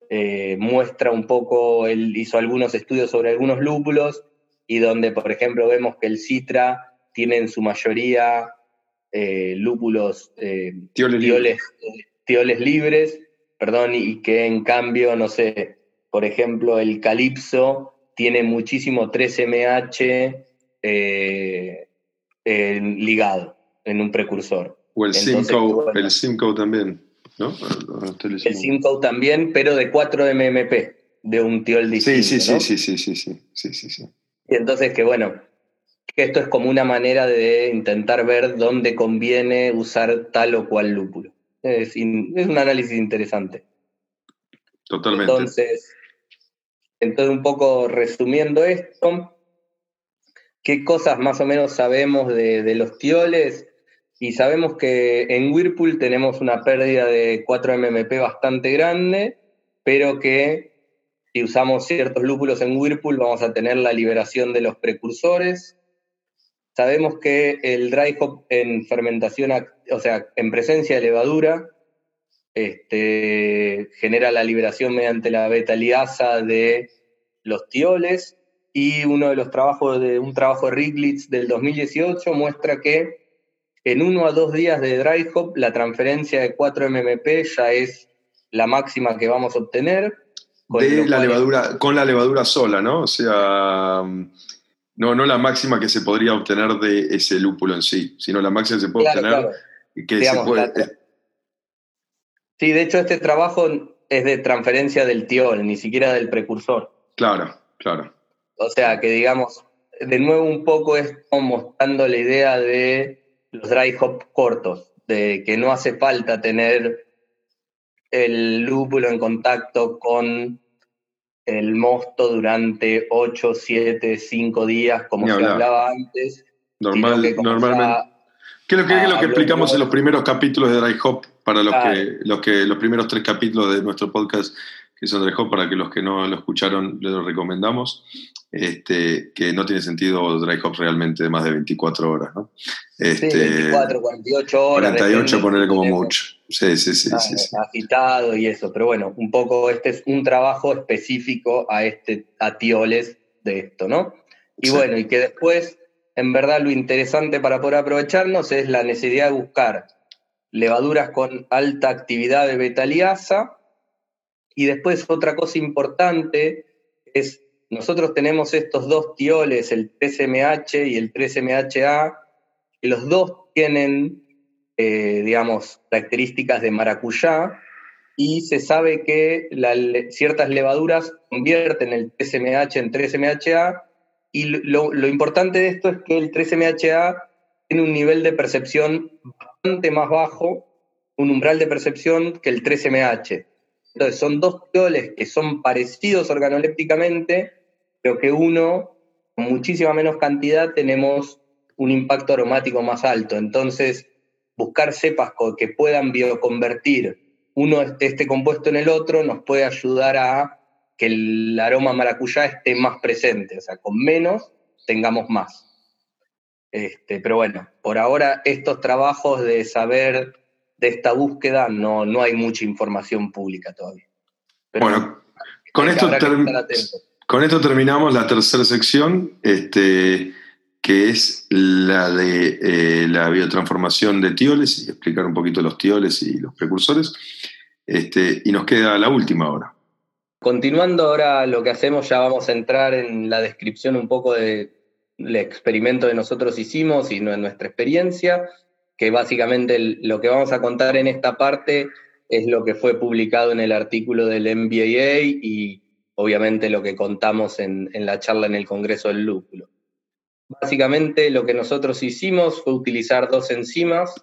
S3: eh, muestra un poco, él hizo algunos estudios sobre algunos lúpulos y donde, por ejemplo, vemos que el Citra tiene en su mayoría eh, lúpulos, eh, tioles, libres. tioles, libres, perdón, y que en cambio, no sé, por ejemplo, el Calipso tiene muchísimo 3MH eh, ligado en un precursor.
S1: O el Simcoe bueno, también, ¿no?
S3: El Simcoe también, pero de 4 MMP, de un tiol distinto.
S1: Sí, sí, sí, sí, sí, sí, sí, sí, sí.
S3: Y entonces que bueno, que esto es como una manera de intentar ver dónde conviene usar tal o cual lúpulo. Es, es un análisis interesante.
S1: Totalmente.
S3: Entonces, entonces, un poco resumiendo esto, ¿qué cosas más o menos sabemos de, de los tioles? Y sabemos que en Whirlpool tenemos una pérdida de 4 mmp bastante grande, pero que si usamos ciertos lúpulos en Whirlpool vamos a tener la liberación de los precursores. Sabemos que el dry hop en fermentación, o sea, en presencia de levadura, este, genera la liberación mediante la beta liasa de los tioles. Y uno de los trabajos de un trabajo de Riglitz del 2018 muestra que en uno a dos días de dry hop, la transferencia de 4 mmp ya es la máxima que vamos a obtener.
S1: De la levadura, con la levadura sola, ¿no? O sea, no, no la máxima que se podría obtener de ese lúpulo en sí, sino la máxima que se puede obtener. Que se puede,
S3: Sí, de hecho este trabajo es de transferencia del tiol, ni siquiera del precursor.
S1: Claro, claro.
S3: O sea, que digamos, de nuevo un poco es como mostrando la idea de los dry hop cortos, de que no hace falta tener el lúpulo en contacto con el mosto durante 8, 7, 5 días, como se hablaba antes.
S1: Normal, normalmente. ¿Qué es lo que, es lo que explicamos en los primeros capítulos de Dry Hop? Para los, que, los que los primeros tres capítulos de nuestro podcast que son Dry Hop, para que los que no lo escucharon, les lo recomendamos este, que no tiene sentido dry hop realmente de más de 24 horas, ¿no?
S3: Este, sí, 24, 48 horas.
S1: 48 ponerle como mucho. Sí, sí, sí,
S3: Agitado y eso, pero bueno, un poco este es un trabajo específico a este a tioles de esto, ¿no? Y bueno, y que después, en verdad, lo interesante para poder aprovecharnos es la necesidad de buscar levaduras con alta actividad de betaliasa. Y después otra cosa importante es nosotros tenemos estos dos tioles, el 3MH y el 3MHA, que los dos tienen, eh, digamos, características de maracuyá, y se sabe que ciertas levaduras convierten el 3MH en 3MHA, y lo, lo importante de esto es que el 3MHA tiene un nivel de percepción bastante más bajo, un umbral de percepción que el 3MH. Entonces son dos tioles que son parecidos organolépticamente, pero que uno, con muchísima menos cantidad, tenemos un impacto aromático más alto. Entonces, buscar cepas que puedan bioconvertir uno este compuesto en el otro nos puede ayudar a que el aroma maracuyá esté más presente, o sea, con menos tengamos más. Este, pero bueno, por ahora estos trabajos de saber de esta búsqueda no, no hay mucha información pública todavía.
S1: bueno, con esto con esto terminamos la tercera sección, este, que es la de eh, la biotransformación de tioles, y explicar un poquito los tioles y los precursores. Este, y nos queda la última hora.
S3: Continuando ahora lo que hacemos, ya vamos a entrar en la descripción un poco del experimento que nosotros hicimos y nuestra experiencia, que básicamente lo que vamos a contar en esta parte es lo que fue publicado en el artículo del MBA y obviamente lo que contamos en, la charla en el Congreso del Lúpulo. Básicamente lo que nosotros hicimos fue utilizar dos enzimas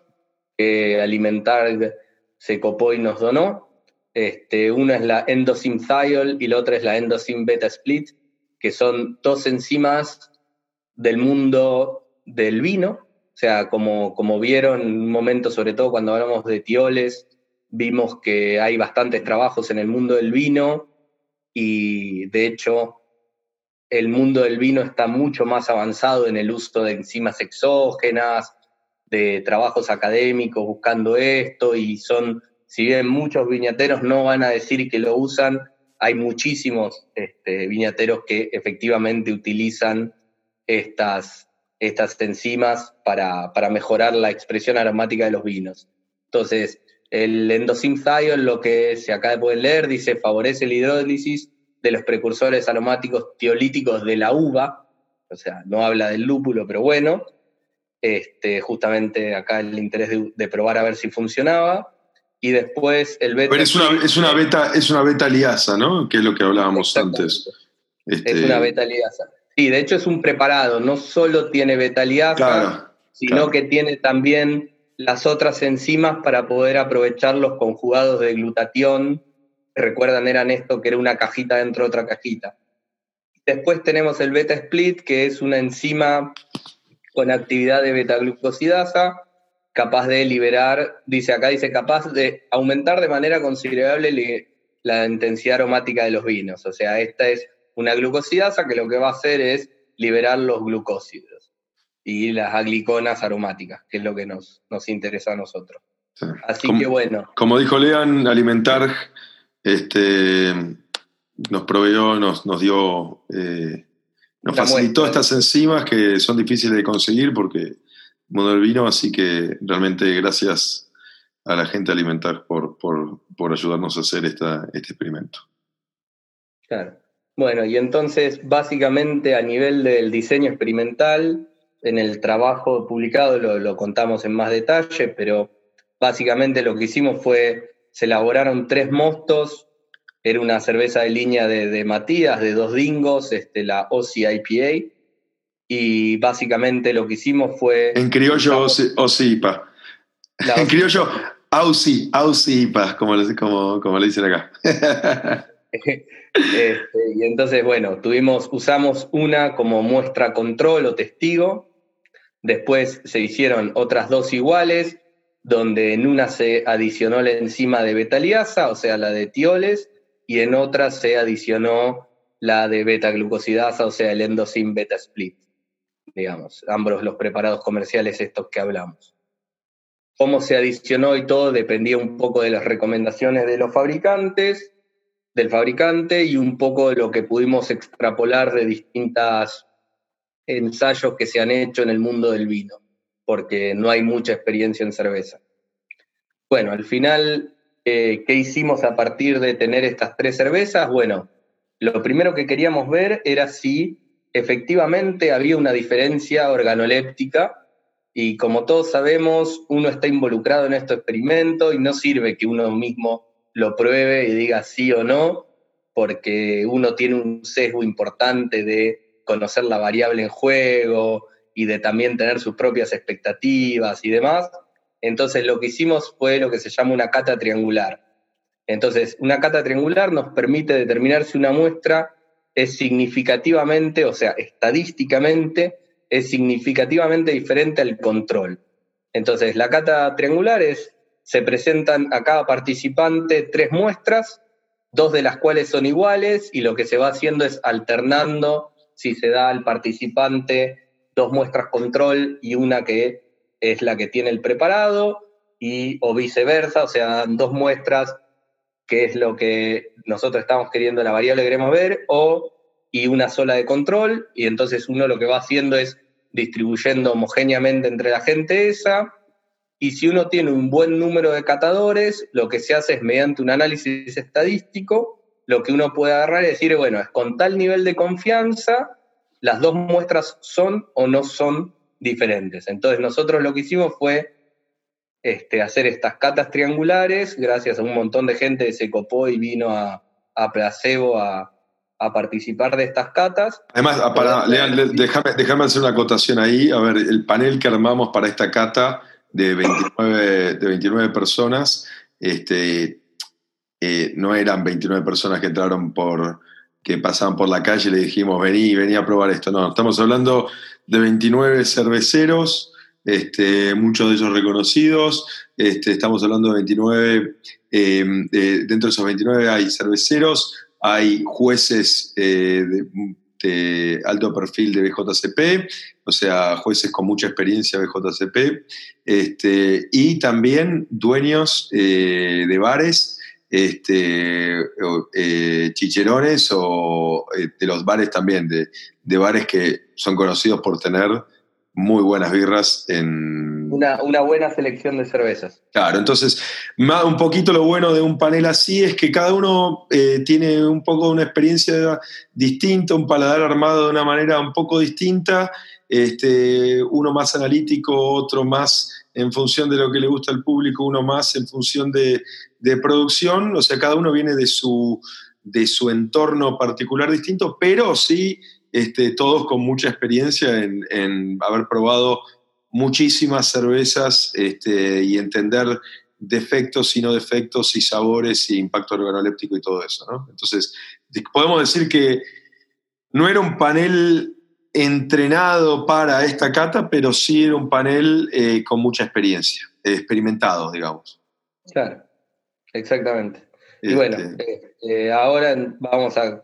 S3: que Alimentar se copó y nos donó. Este, una es la thiol y la otra es la endosim beta split, que son dos enzimas del mundo del vino. O sea, como, como vieron en un momento, sobre todo cuando hablamos de tioles, vimos que hay bastantes trabajos en el mundo del vino y de hecho el mundo del vino está mucho más avanzado en el uso de enzimas exógenas, de trabajos académicos buscando esto y son, si bien muchos viñateros no van a decir que lo usan, hay muchísimos este, viñateros que efectivamente utilizan estas, estas enzimas para, mejorar la expresión aromática de los vinos. Entonces, el endosynth lo que se acaba de poder leer, dice favorece la hidrólisis de los precursores aromáticos tiolíticos de la uva, o sea, no habla del lúpulo, pero bueno, este, justamente acá el interés de probar a ver si funcionaba y después el beta.
S1: Pero es una, es una beta, es una beta liasa, ¿no? Que es lo que hablábamos antes.
S3: Es una beta liasa. Sí, de hecho es un preparado, no solo tiene beta liasa, sino que tiene también las otras enzimas para poder aprovechar los conjugados de glutatión. Recuerdan, eran esto que era una cajita dentro de otra cajita. Después tenemos el beta split, que es una enzima con actividad de beta-glucosidasa, capaz de liberar, dice acá, dice capaz de aumentar de manera considerable la intensidad aromática de los vinos. O sea, esta es una glucosidasa que lo que va a hacer es liberar los glucósidos y las agliconas aromáticas, que es lo que nos, nos interesa a nosotros. Así que bueno.
S1: Como dijo Lean, alimentar este, nos proveyó, nos, nos dio, eh, nos facilitó estas enzimas que son difíciles de conseguir porque mundo del vino, así que realmente gracias a la gente Alimentar por, por, ayudarnos a hacer esta, este experimento.
S3: Claro. Bueno, y entonces básicamente a nivel del diseño experimental, en el trabajo publicado lo, lo contamos en más detalle, pero básicamente lo que hicimos fue, se elaboraron tres mostos, era una cerveza de línea de, de Matías, de dos dingos, este, la OC IPA, y básicamente lo que hicimos fue...
S1: En criollo Osipa. En criollo Ausi, Ausipa, como, como, como le dicen acá.
S3: Este, y entonces, bueno, tuvimos, usamos una como muestra control o testigo, después se hicieron otras dos iguales, donde en una se adicionó la enzima de betaliasa, o sea, la de tioles, y en otra se adicionó la de beta-glucosidasa, o sea, el endosim beta-split digamos, ambos los preparados comerciales estos que hablamos. Cómo se adicionó y todo dependía un poco de las recomendaciones de los fabricantes, del fabricante y un poco de lo que pudimos extrapolar de distintos ensayos que se han hecho en el mundo del vino, porque no hay mucha experiencia en cerveza. Bueno, al final, eh, ¿qué hicimos a partir de tener estas tres cervezas? Bueno, lo primero que queríamos ver era si efectivamente había una diferencia organoléptica y como todos sabemos, uno está involucrado en este experimento y no sirve que uno mismo lo pruebe y diga sí o no, porque uno tiene un sesgo importante de conocer la variable en juego y de también tener sus propias expectativas y demás. Entonces lo que hicimos fue lo que se llama una cata triangular. Entonces, una cata triangular nos permite determinar si una muestra es significativamente, o sea, estadísticamente, es significativamente diferente al control. Entonces, la cata triangular es, se presentan a cada participante tres muestras, dos de las cuales son iguales, y lo que se va haciendo es alternando si se da al participante dos muestras control y una que es la que tiene el preparado, y, o viceversa, o sea, dos muestras que es lo que nosotros estamos queriendo, la variable que queremos ver, o y una sola de control, y entonces uno lo que va haciendo es distribuyendo homogéneamente entre la gente esa, y si uno tiene un buen número de catadores, lo que se hace es mediante un análisis estadístico, lo que uno puede agarrar y decir, bueno, es con tal nivel de confianza, las dos muestras son o no son diferentes. Entonces nosotros lo que hicimos fue este, hacer estas catas triangulares, gracias a un montón de gente que se copó y vino a, Placebo a, participar de estas catas.
S1: Además, para, déjame, hacer una acotación ahí. A ver, el panel que armamos para esta cata de 29, de 29 personas, este, eh, no eran 29 personas que entraron por que pasaban por la calle y le dijimos, vení, vení a probar esto. No, estamos hablando de 29 cerveceros este, muchos de ellos reconocidos. Este, estamos hablando de 29, eh, dentro de esos 29 hay cerveceros, hay jueces eh, de, alto perfil de BJCP, o sea, jueces con mucha experiencia BJCP, este, y también dueños eh, de bares este, eh, chicherones o eh, de los bares también, de, de, bares que son conocidos por tener muy buenas birras en...
S3: Una, una, buena selección de cervezas.
S1: Claro, entonces, un poquito lo bueno de un panel así es que cada uno eh, tiene un poco una experiencia distinta, un paladar armado de una manera un poco distinta, este, uno más analítico, otro más en función de lo que le gusta al público, uno más en función de, de producción, o sea, cada uno viene de su, de su entorno particular distinto, pero sí este, todos con mucha experiencia en, haber probado muchísimas cervezas este, y entender defectos y no defectos y sabores y impacto organoléptico y todo eso. Entonces, podemos decir que no era un panel entrenado para esta cata, pero sí era un panel eh, con mucha experiencia, experimentado, digamos.
S3: Claro, exactamente. Y bueno, este eh, eh, ahora vamos a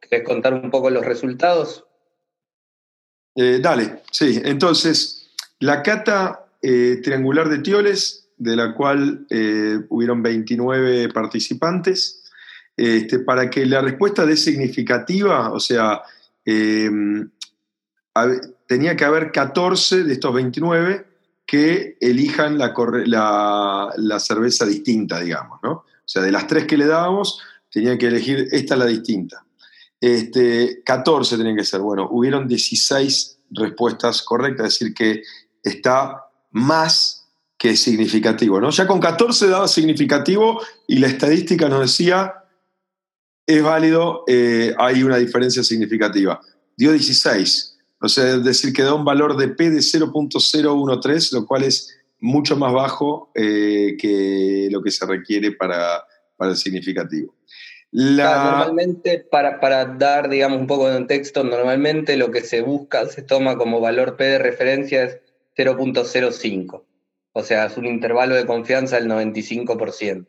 S3: ¿querés contar un poco los resultados.
S1: dale, sí. Entonces, la cata triangular de Tioles, de la cual hubieron 29 participantes, este, para que la respuesta dé significativa, o sea, tenía que haber 14 de estos 29 que elijan la, cerveza distinta, digamos, ¿no? O sea, de las tres que le dábamos, tenía que elegir, esta la distinta. Este, 14 tenían que ser. Bueno, hubieron 16 respuestas correctas, es decir, que está más que significativo, ¿no? Ya con 14 daba significativo y la estadística nos decía, es válido, eh, hay una diferencia significativa. Dio 16, o sea, es decir, que da un valor de P de 0.013, lo cual es mucho más bajo eh, que lo que se requiere para, el significativo.
S3: normalmente, para, para, dar, digamos, un poco de contexto, normalmente lo que se busca, se toma como valor P de referencia es 0.05. O sea, es un intervalo de confianza del 95%.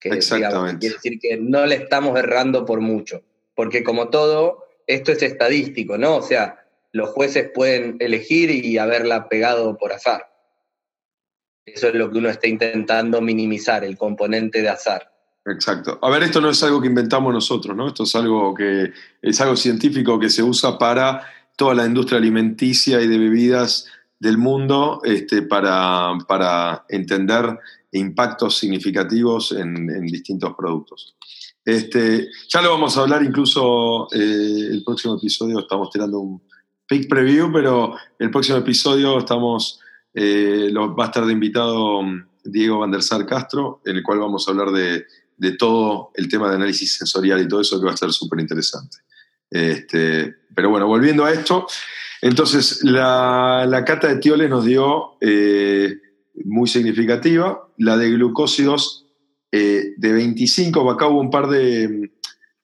S3: Que, Exactamente. quiere decir que no le estamos errando por mucho. Porque como todo, esto es estadístico, ¿no? O sea, los jueces pueden elegir y haberla pegado por azar. Eso es lo que uno está intentando minimizar, el componente de azar.
S1: Exacto. A ver, esto no es algo que inventamos nosotros, ¿no? Esto es algo que es algo científico que se usa para toda la industria alimenticia y de bebidas del mundo este, para, para entender impactos significativos en, distintos productos. Este, ya lo vamos a hablar incluso eh, el próximo episodio, estamos tirando un, Peak Preview, pero el próximo episodio estamos, eh, va a estar de invitado mm, Diego Van der Sar Castro, en el cual vamos a hablar de, todo el tema de análisis sensorial y todo eso que va a ser súper interesante. Este, pero bueno, volviendo a esto, entonces la, la cata de tioles nos dio eh, muy significativa, la de glucósidos eh, de 25, acá hubo un par de,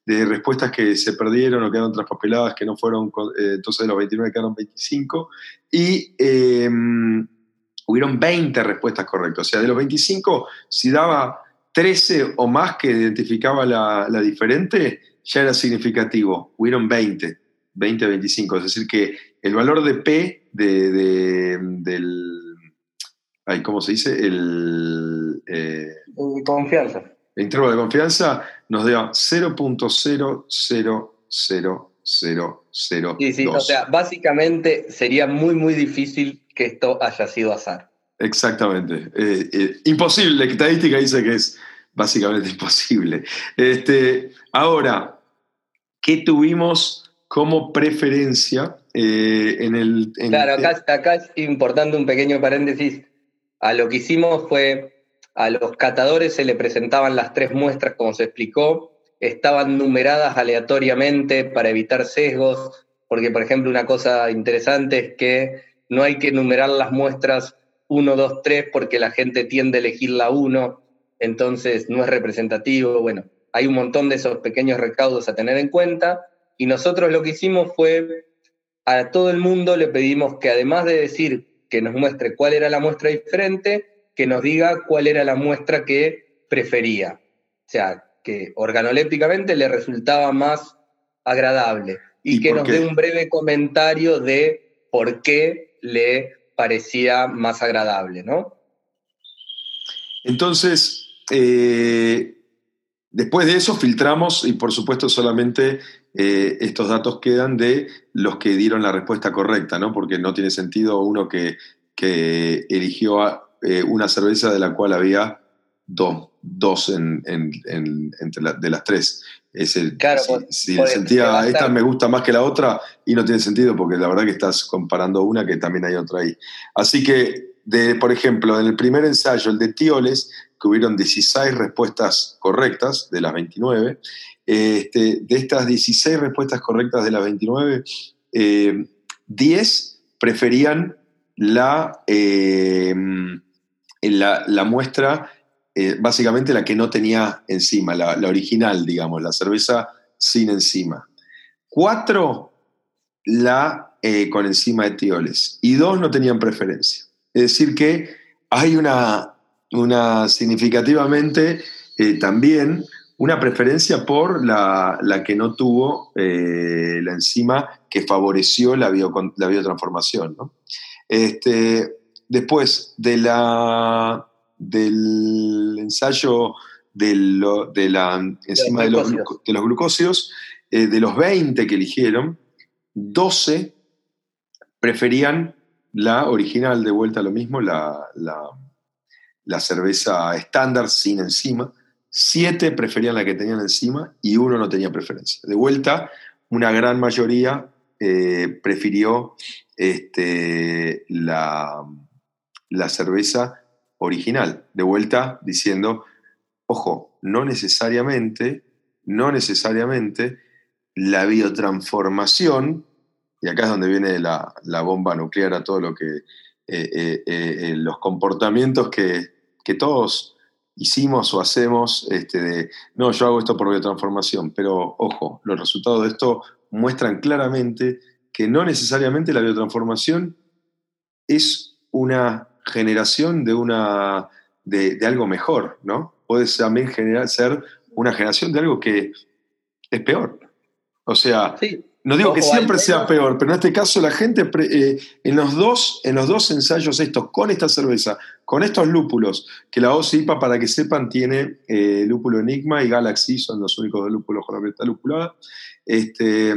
S1: de respuestas que se perdieron o quedaron traspapeladas, que no fueron, eh, entonces de los 29 quedaron 25, y em, hubieron 20 respuestas correctas. O sea, de los 25, si daba 13 o más que identificaba la, diferente, ya era significativo. Hubieron 20, 20, 25. Es decir, que el valor de P de, del... ¿Cómo se dice? El...
S3: Eh, confianza
S1: el intervalo de confianza nos da 0.0000002.
S3: Sí, sí, o sea, básicamente sería muy, muy difícil que esto haya sido azar.
S1: Exactamente. Eh, eh, imposible, la estadística dice que es básicamente imposible. Este, ahora, ¿qué tuvimos como preferencia eh, en el...
S3: claro, acá, acá es importante un pequeño paréntesis. A lo que hicimos fue a los catadores se le presentaban las tres muestras, como se explicó, estaban numeradas aleatoriamente para evitar sesgos, porque por ejemplo una cosa interesante es que no hay que numerar las muestras 1, 2, 3 porque la gente tiende a elegir la 1, entonces no es representativo. Bueno, hay un montón de esos pequeños recaudos a tener en cuenta y nosotros lo que hicimos fue a todo el mundo le pedimos que además de decir que nos muestre cuál era la muestra diferente, que nos diga cuál era la muestra que prefería. O sea, que organolépticamente le resultaba más agradable. Y, que nos dé un breve comentario de por qué le parecía más agradable, ¿no?
S1: Entonces, eh, después de eso filtramos y por supuesto solamente eh, estos datos quedan de los que dieron la respuesta correcta, ¿no? Porque no tiene sentido uno que, que eligió eh, una cerveza de la cual había dos, dos en, entre de las tres. Es el,
S3: claro,
S1: si, sentía esta me gusta más que la otra y no tiene sentido porque la verdad que estás comparando una que también hay otra ahí. Así que, de, por ejemplo, en el primer ensayo, el de Tioles, que hubieron 16 respuestas correctas de las 29, este, de estas 16 respuestas correctas de las 29, 10 eh, preferían la, eh, la, la muestra eh, básicamente la que no tenía enzima, la, original, digamos, la cerveza sin enzima. Cuatro, la eh, con enzima de tioles. Y dos no tenían preferencia. Es decir, que hay una, una significativamente eh, también una preferencia por la, que no tuvo la enzima que favoreció la, la biotransformación. Este, después de la del ensayo de, la enzima de los, de los glucósidos, eh, de los 20 que eligieron, 12 preferían la original, de vuelta a lo mismo, la, la, cerveza estándar sin enzima, 7 preferían la que tenían encima y uno no tenía preferencia. De vuelta, una gran mayoría eh, prefirió este, la, la cerveza original. De vuelta diciendo, ojo, no necesariamente, no necesariamente la biotransformación, y acá es donde viene la, bomba nuclear a todo lo que, eh, eh, eh, los comportamientos que, todos hicimos o hacemos, este, de, no, yo hago esto por biotransformación, pero ojo, los resultados de esto muestran claramente que no necesariamente la biotransformación es una generación de, una, de, algo mejor, ¿no? Puede también generar, ser una generación de algo que es peor. O sea, no digo que siempre sea peor, pero en este caso la gente, eh, en, los dos, en los dos ensayos estos, con esta cerveza, con estos lúpulos, que la OCIPA, para que sepan, tiene eh, lúpulo Enigma y Galaxy, son los únicos de lúpulos con la lupulada, este,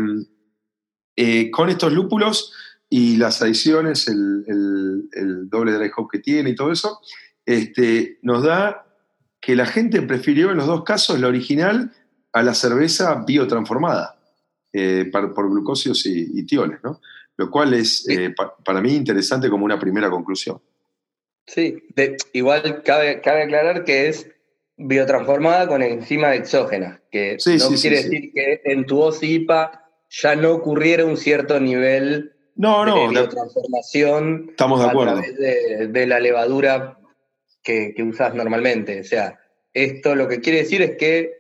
S1: eh, con estos lúpulos y las adiciones, el, doble dry hop que tiene y todo eso, este, nos da que la gente prefirió en los dos casos la original a la cerveza biotransformada eh, por, glucósidos y, tiones, ¿no? Lo cual es eh, para mí interesante como una primera conclusión.
S3: Sí, igual cabe, cabe aclarar que es biotransformada con enzima exógena, que no quiere decir que en tu OSIPA ya no ocurriera un cierto nivel
S1: no, no.
S3: De transformación
S1: estamos de acuerdo.
S3: a través de, la levadura que, que, usas normalmente. O sea, esto lo que quiere decir es que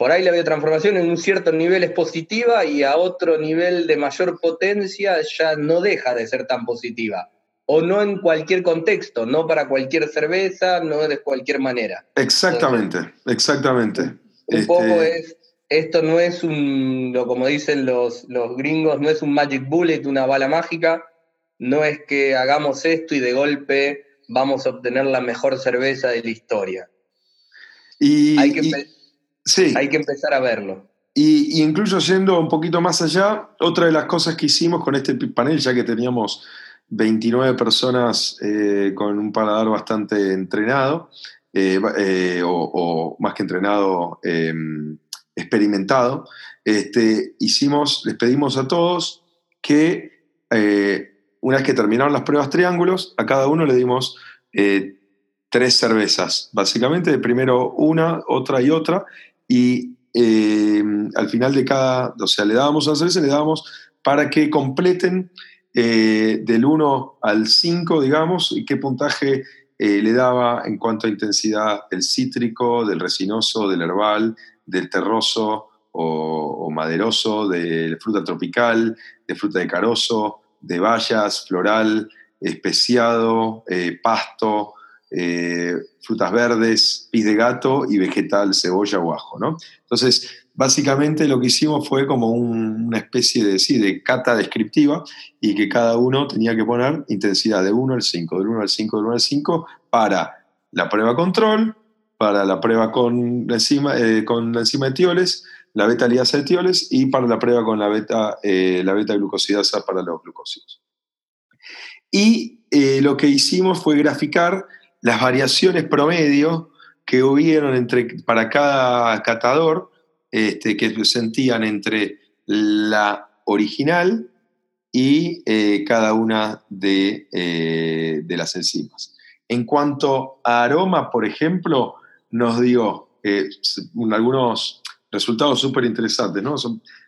S3: por ahí la biotransformación en un cierto nivel es positiva y a otro nivel de mayor potencia ya no deja de ser tan positiva. O no en cualquier contexto, no para cualquier cerveza, no de cualquier manera.
S1: Exactamente, exactamente.
S3: Un poco este es esto no es un, como dicen los, los gringos, no es un magic bullet, una bala mágica, no es que hagamos esto y de golpe vamos a obtener la mejor cerveza de la historia.
S1: Y,
S3: hay, que sí. hay que empezar a verlo.
S1: Y, incluso yendo un poquito más allá, otra de las cosas que hicimos con este panel, ya que teníamos 29 personas eh, con un paladar bastante entrenado, eh, eh, o, más que entrenado, em, experimentado, este, hicimos, les pedimos a todos que eh, una vez que terminaron las pruebas triángulos, a cada uno le dimos eh, tres cervezas, básicamente, primero una, otra y otra, y eh, al final de cada, o sea, le dábamos una cerveza, le dábamos para que completen del 1 al 5, digamos, y qué puntaje le daba en cuanto a intensidad el cítrico, del resinoso, del herbal, del terroso o, maderoso, de fruta tropical, de fruta de carozo, de bayas, floral, especiado, eh, pasto, eh, frutas verdes, pis de gato y vegetal, cebolla o ajo. ¿no? Entonces, básicamente lo que hicimos fue como una especie de, sí, de cata descriptiva y que cada uno tenía que poner intensidad de 1 al 5, del 1 al 5, del 1 al 5 para la prueba control, para la prueba con la enzima, eh, con la enzima de tioles, la beta liasa de tioles, y para la prueba con la beta, eh, la beta glucosidasa para los glucósidos. Y eh, lo que hicimos fue graficar las variaciones promedio que hubieron entre, para cada catador, este, que sentían entre la original y eh, cada una de, de, las enzimas. En cuanto a aroma, por ejemplo, nos dio algunos resultados súper interesantes. ¿no?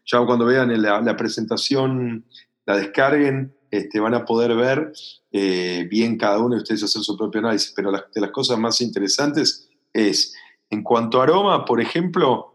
S1: ya cuando vean la, la presentación, la descarguen, este, van a poder ver eh, bien cada uno de ustedes hacer su propio análisis, pero de las cosas más interesantes es, en cuanto a aroma, por ejemplo,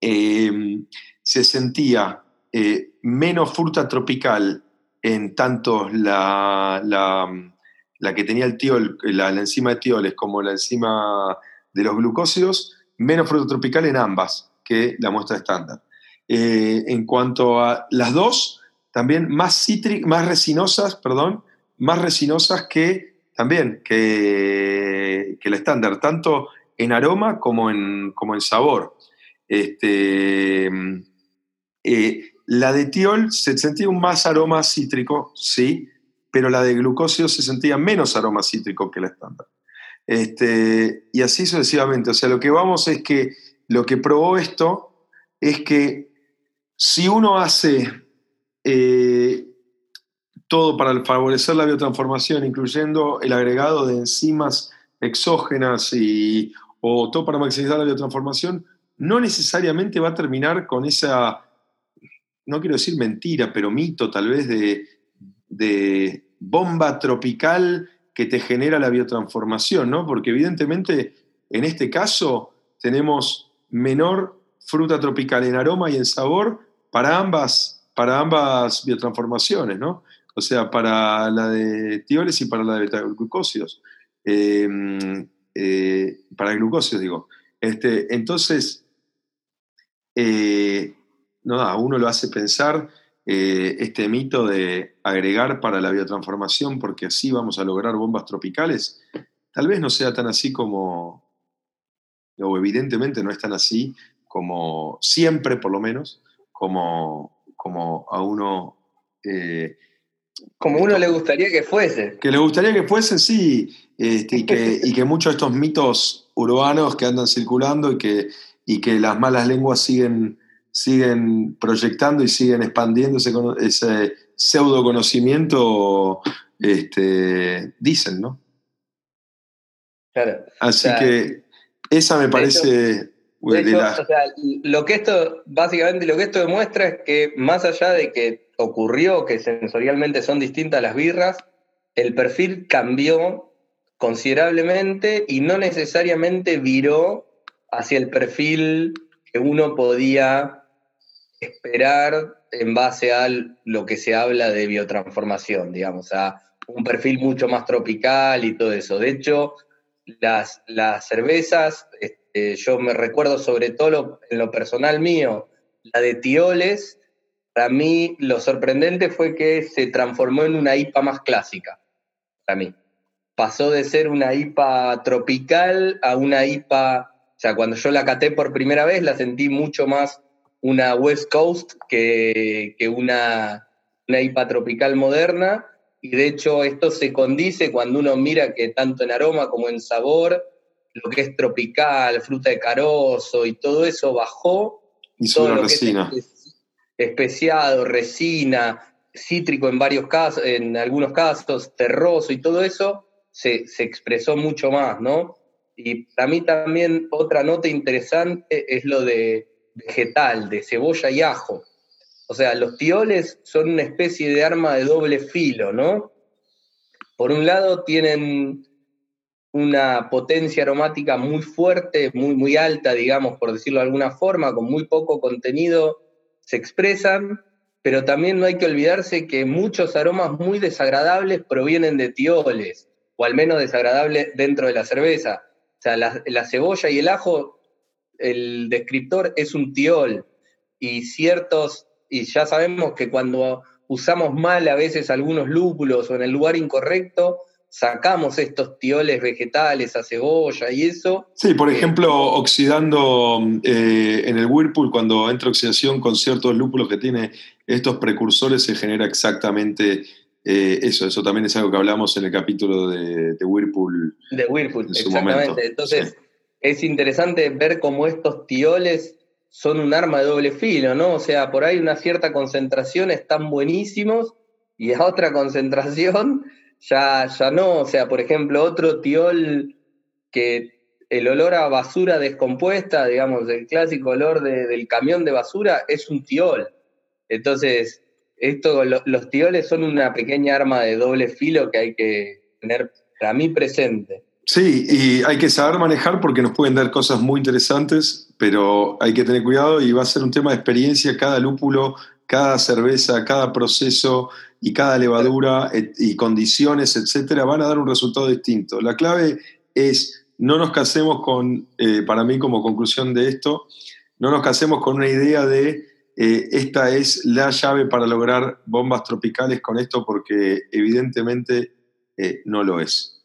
S1: em, se sentía eh, menos fruta tropical en tanto la, la, que tenía el tiol, la, enzima de tioles como la enzima de los glucósidos, menos fruta tropical en ambas que la muestra estándar. Eh, en cuanto a las dos, también más, más resinosas, perdón, más resinosas que también que, el estándar, tanto en aroma como en, como en sabor. Este, eh, la de tiol se sentía un más aroma cítrico, sí, pero la de glucósido se sentía menos aroma cítrico que la estándar. Este, y así sucesivamente. O sea, lo que vamos es que lo que probó esto es que si uno hace eh, todo para favorecer la biotransformación, incluyendo el agregado de enzimas exógenas y, o todo para maximizar la biotransformación, no necesariamente va a terminar con esa, no quiero decir mentira, pero mito tal vez de, de bomba tropical que te genera la biotransformación, ¿no? Porque evidentemente en este caso tenemos menor fruta tropical en aroma y en sabor para ambas para ambas biotransformaciones, ¿no? O sea, para la de tioles y para la de beta-glucósidos. Em, eh, para glucósidos, digo. Este, entonces, eh, no, uno lo hace pensar eh, este mito de agregar para la biotransformación porque así vamos a lograr bombas tropicales. Tal vez no sea tan así como, o evidentemente no es tan así como siempre, por lo menos, como, como a uno...
S3: Eh, como uno le gustaría que fuese.
S1: Que le gustaría que fuese, sí, este, y, que, y, que, muchos de estos mitos urbanos que andan circulando y que, y que las malas lenguas siguen, siguen proyectando y siguen expandiendo ese, ese pseudo conocimiento, este, dicen, ¿no?
S3: Claro.
S1: Así que esa me parece
S3: lo que esto, básicamente lo que esto demuestra es que más allá de que ocurrió que sensorialmente son distintas las birras, el perfil cambió considerablemente y no necesariamente viró hacia el perfil que uno podía esperar en base a lo que se habla de biotransformación, digamos, a un perfil mucho más tropical y todo eso. De hecho, las, las cervezas eh, yo me recuerdo sobre todo en lo personal mío, la de Tioles, para mí lo sorprendente fue que se transformó en una IPA más clásica, para mí. Pasó de ser una IPA tropical a una IPA, o sea, cuando yo la caté por primera vez la sentí mucho más una West Coast que, que una, una IPA tropical moderna, y de hecho esto se condice cuando uno mira que tanto en aroma como en sabor lo que es tropical, fruta de carozo y todo eso bajó.
S1: Y todo lo resina.
S3: especiado, resina, cítrico en varios casos, en algunos casos, terroso y todo eso se, expresó mucho más, ¿no? Y para mí también otra nota interesante es lo de vegetal, de cebolla y ajo. O sea, los tioles son una especie de arma de doble filo, ¿no? Por un lado tienen una potencia aromática muy fuerte, muy, muy alta, digamos, por decirlo de alguna forma, con muy poco contenido, se expresan, pero también no hay que olvidarse que muchos aromas muy desagradables provienen de tioles, o al menos desagradables dentro de la cerveza. O sea, la, la cebolla y el ajo, el descriptor es un tiol, y ciertos, y ya sabemos que cuando usamos mal a veces algunos lúpulos o en el lugar incorrecto, sacamos estos tioles vegetales a cebolla y eso.
S1: Sí, por ejemplo, oxidando eh, en el Whirlpool, cuando entra oxidación con ciertos lúpulos que tiene estos precursores, se genera exactamente eh, eso. Eso también es algo que hablamos en el capítulo de, Whirlpool.
S3: De Whirlpool, exactamente. Entonces, es interesante ver cómo estos tioles son un arma de doble filo, ¿no? O sea, por ahí una cierta concentración están buenísimos y a otra concentración ya, ya no, o sea, por ejemplo, otro tiol que el olor a basura descompuesta, digamos, el clásico olor del camión de basura, es un tiol. Entonces, esto, los tioles son una pequeña arma de doble filo que hay que tener para mí presente.
S1: Sí, y hay que saber manejar porque nos pueden dar cosas muy interesantes, pero hay que tener cuidado y va a ser un tema de experiencia. Cada lúpulo, cada cerveza, cada proceso, y cada levadura y condiciones, etcétera, van a dar un resultado distinto. La clave es no nos casemos con, eh, para mí como conclusión de esto, no nos casemos con una idea de eh, esta es la llave para lograr bombas tropicales con esto, porque evidentemente eh, no lo es.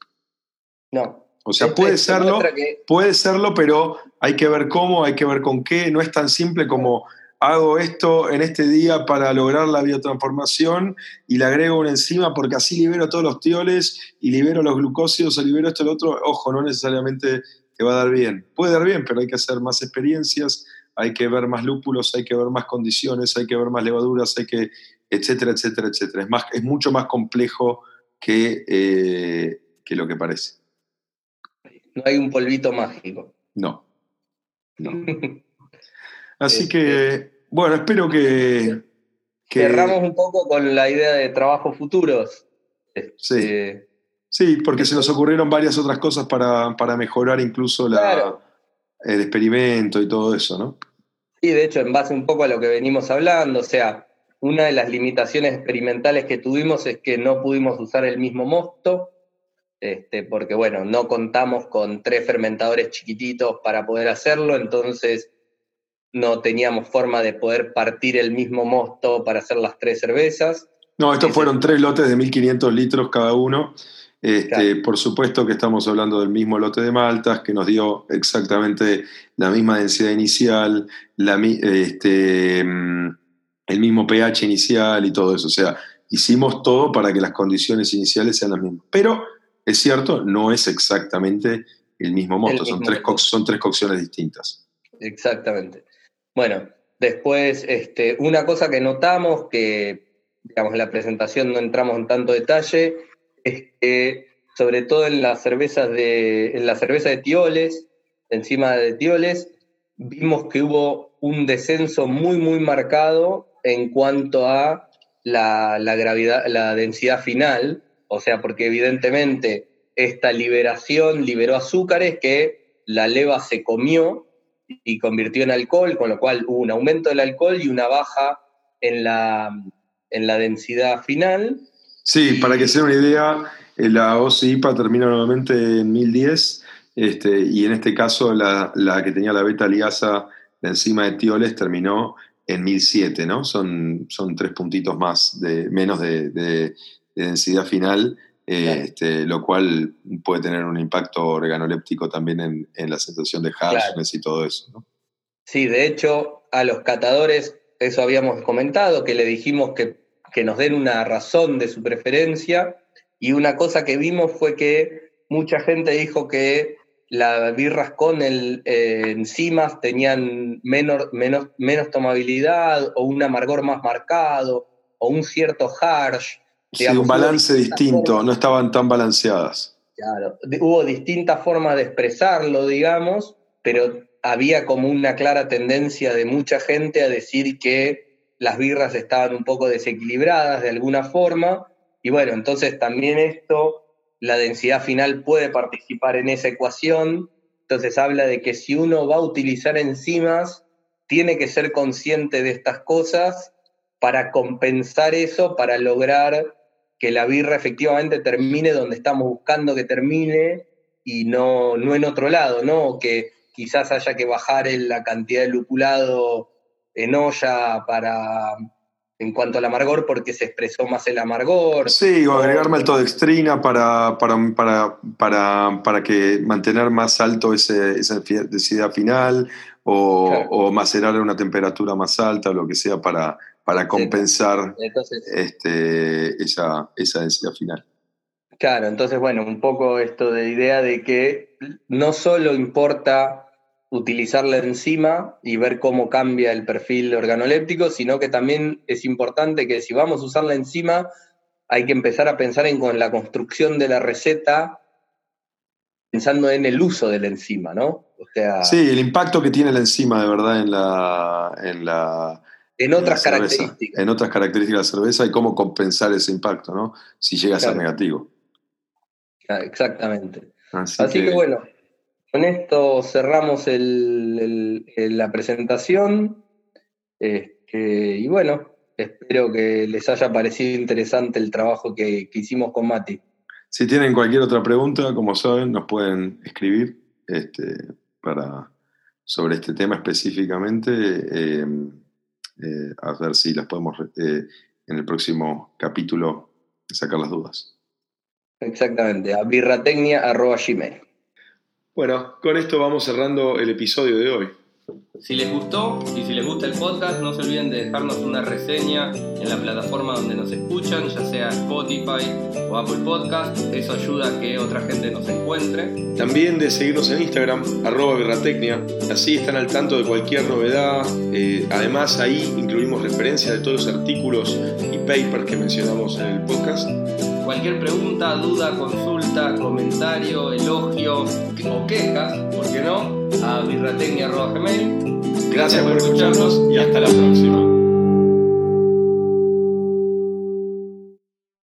S3: No.
S1: O sea, puede serlo, puede serlo, pero hay que ver cómo, hay que ver con qué. No es tan simple como hago esto en este día para lograr la biotransformación y le agrego una enzima porque así libero todos los tioles y libero los glucósidos o libero esto y lo otro. Ojo, no necesariamente te va a dar bien. Puede dar bien, pero hay que hacer más experiencias, hay que ver más lúpulos, hay que ver más condiciones, hay que ver más levaduras, hay que, etcétera, etcétera, etcétera. Es, más, es mucho más complejo que, eh, que lo que parece.
S3: No hay un polvito mágico.
S1: No. No. Así que, bueno, espero que,
S3: Cerramos un poco con la idea de trabajos futuros.
S1: Sí. Este, sí, porque se nos ocurrieron varias otras cosas para, mejorar incluso la, el experimento y todo eso, ¿no?
S3: Sí, de hecho, en base un poco a lo que venimos hablando, o sea, una de las limitaciones experimentales que tuvimos es que no pudimos usar el mismo mosto, este, porque bueno, no contamos con tres fermentadores chiquititos para poder hacerlo, entonces no teníamos forma de poder partir el mismo mosto para hacer las tres cervezas.
S1: No, estos fueron tres lotes de 1500 litros cada uno. Este, por supuesto que estamos hablando del mismo lote de maltas que nos dio exactamente la misma densidad inicial, este, mm, el mismo pH inicial y todo eso. O sea, hicimos todo para que las condiciones iniciales sean las mismas. Pero es cierto, no es exactamente el mismo mosto, son, tres son tres cocciones distintas.
S3: Exactamente. Bueno, después, este, una cosa que notamos, que digamos en la presentación no entramos en tanto detalle, es que sobre todo en las cervezas de, en la cerveza de Tioles, encima de Tioles, vimos que hubo un descenso muy, muy marcado en cuanto a la, la, gravedad, la densidad final, o sea, porque evidentemente esta liberación liberó azúcares que la leva se comió y convirtió en alcohol, con lo cual hubo un aumento del alcohol y una baja en la, en la densidad final.
S1: Sí, para que se una idea, eh, la OCIPA termina nuevamente en 1010 este, y en este caso la, que tenía la beta liasa de enzima de tioles terminó en 1007, ¿no? Son, son tres puntitos más, de, menos de densidad final este, lo cual puede tener un impacto organoléptico también en, la sensación de harshness y todo eso.
S3: Sí, de hecho, a los catadores, eso habíamos comentado, que le dijimos que, que nos den una razón de su preferencia, y una cosa que vimos fue que mucha gente dijo que las birras con el, eh, enzimas tenían menos, menos, menos tomabilidad o un amargor más marcado o un cierto harsh
S1: sí, un balance distinto, no estaban tan balanceadas.
S3: Claro, hubo distintas formas de expresarlo, digamos, pero había como una clara tendencia de mucha gente a decir que las birras estaban un poco desequilibradas de alguna forma, y bueno, entonces también esto, la densidad final puede participar en esa ecuación, entonces habla de que si uno va a utilizar enzimas, tiene que ser consciente de estas cosas para compensar eso, para lograr que la birra efectivamente termine donde estamos buscando que termine y no, no en otro lado, ¿no? Que quizás haya que bajar la cantidad de lupulado en olla para, en cuanto al amargor porque se expresó más el amargor.
S1: Sí, o agregar maltodextrina para, para, para, para, para que mantener más alto ese, esa densidad final o, o, macerar a una temperatura más alta o lo que sea para, para compensar este, esa, esa densidad final.
S3: Claro, entonces, bueno, un poco esto de idea de que no solo importa utilizar la enzima y ver cómo cambia el perfil organoléptico, sino que también es importante que si vamos a usar la enzima, hay que empezar a pensar en con la construcción de la receta, pensando en el uso de la enzima, ¿no?
S1: O sea, sí, el impacto que tiene la enzima de verdad en la... En, la,
S3: en otras características.
S1: En otras características de la cerveza y cómo compensar ese impacto, ¿no? Si llega a ser negativo.
S3: Exactamente. Así, que bueno, con esto cerramos la presentación. Este, y bueno, espero que les haya parecido interesante el trabajo que, hicimos con Mati.
S1: Si tienen cualquier otra pregunta, como saben, nos pueden escribir este, para, sobre este tema específicamente. Em, eh, a ver si las podemos eh, en el próximo capítulo sacar las dudas.
S3: Exactamente, a birratecnia.gmail.
S1: Bueno, con esto vamos cerrando el episodio de hoy.
S2: Si les gustó y si les gusta el podcast, no se olviden de dejarnos una reseña en la plataforma donde nos escuchan, ya sea Spotify o Apple Podcast. Eso ayuda a que otra gente nos encuentre.
S1: También de seguirnos en Instagram, arroba Guerratecnia. Así están al tanto de cualquier novedad. Eh, además, ahí incluimos referencias de todos los artículos y papers que mencionamos en el podcast.
S2: Cualquier pregunta, duda, consulta, comentario, elogio o quejas, ¿por qué no? A.
S1: Gracias por escucharnos y hasta la próxima.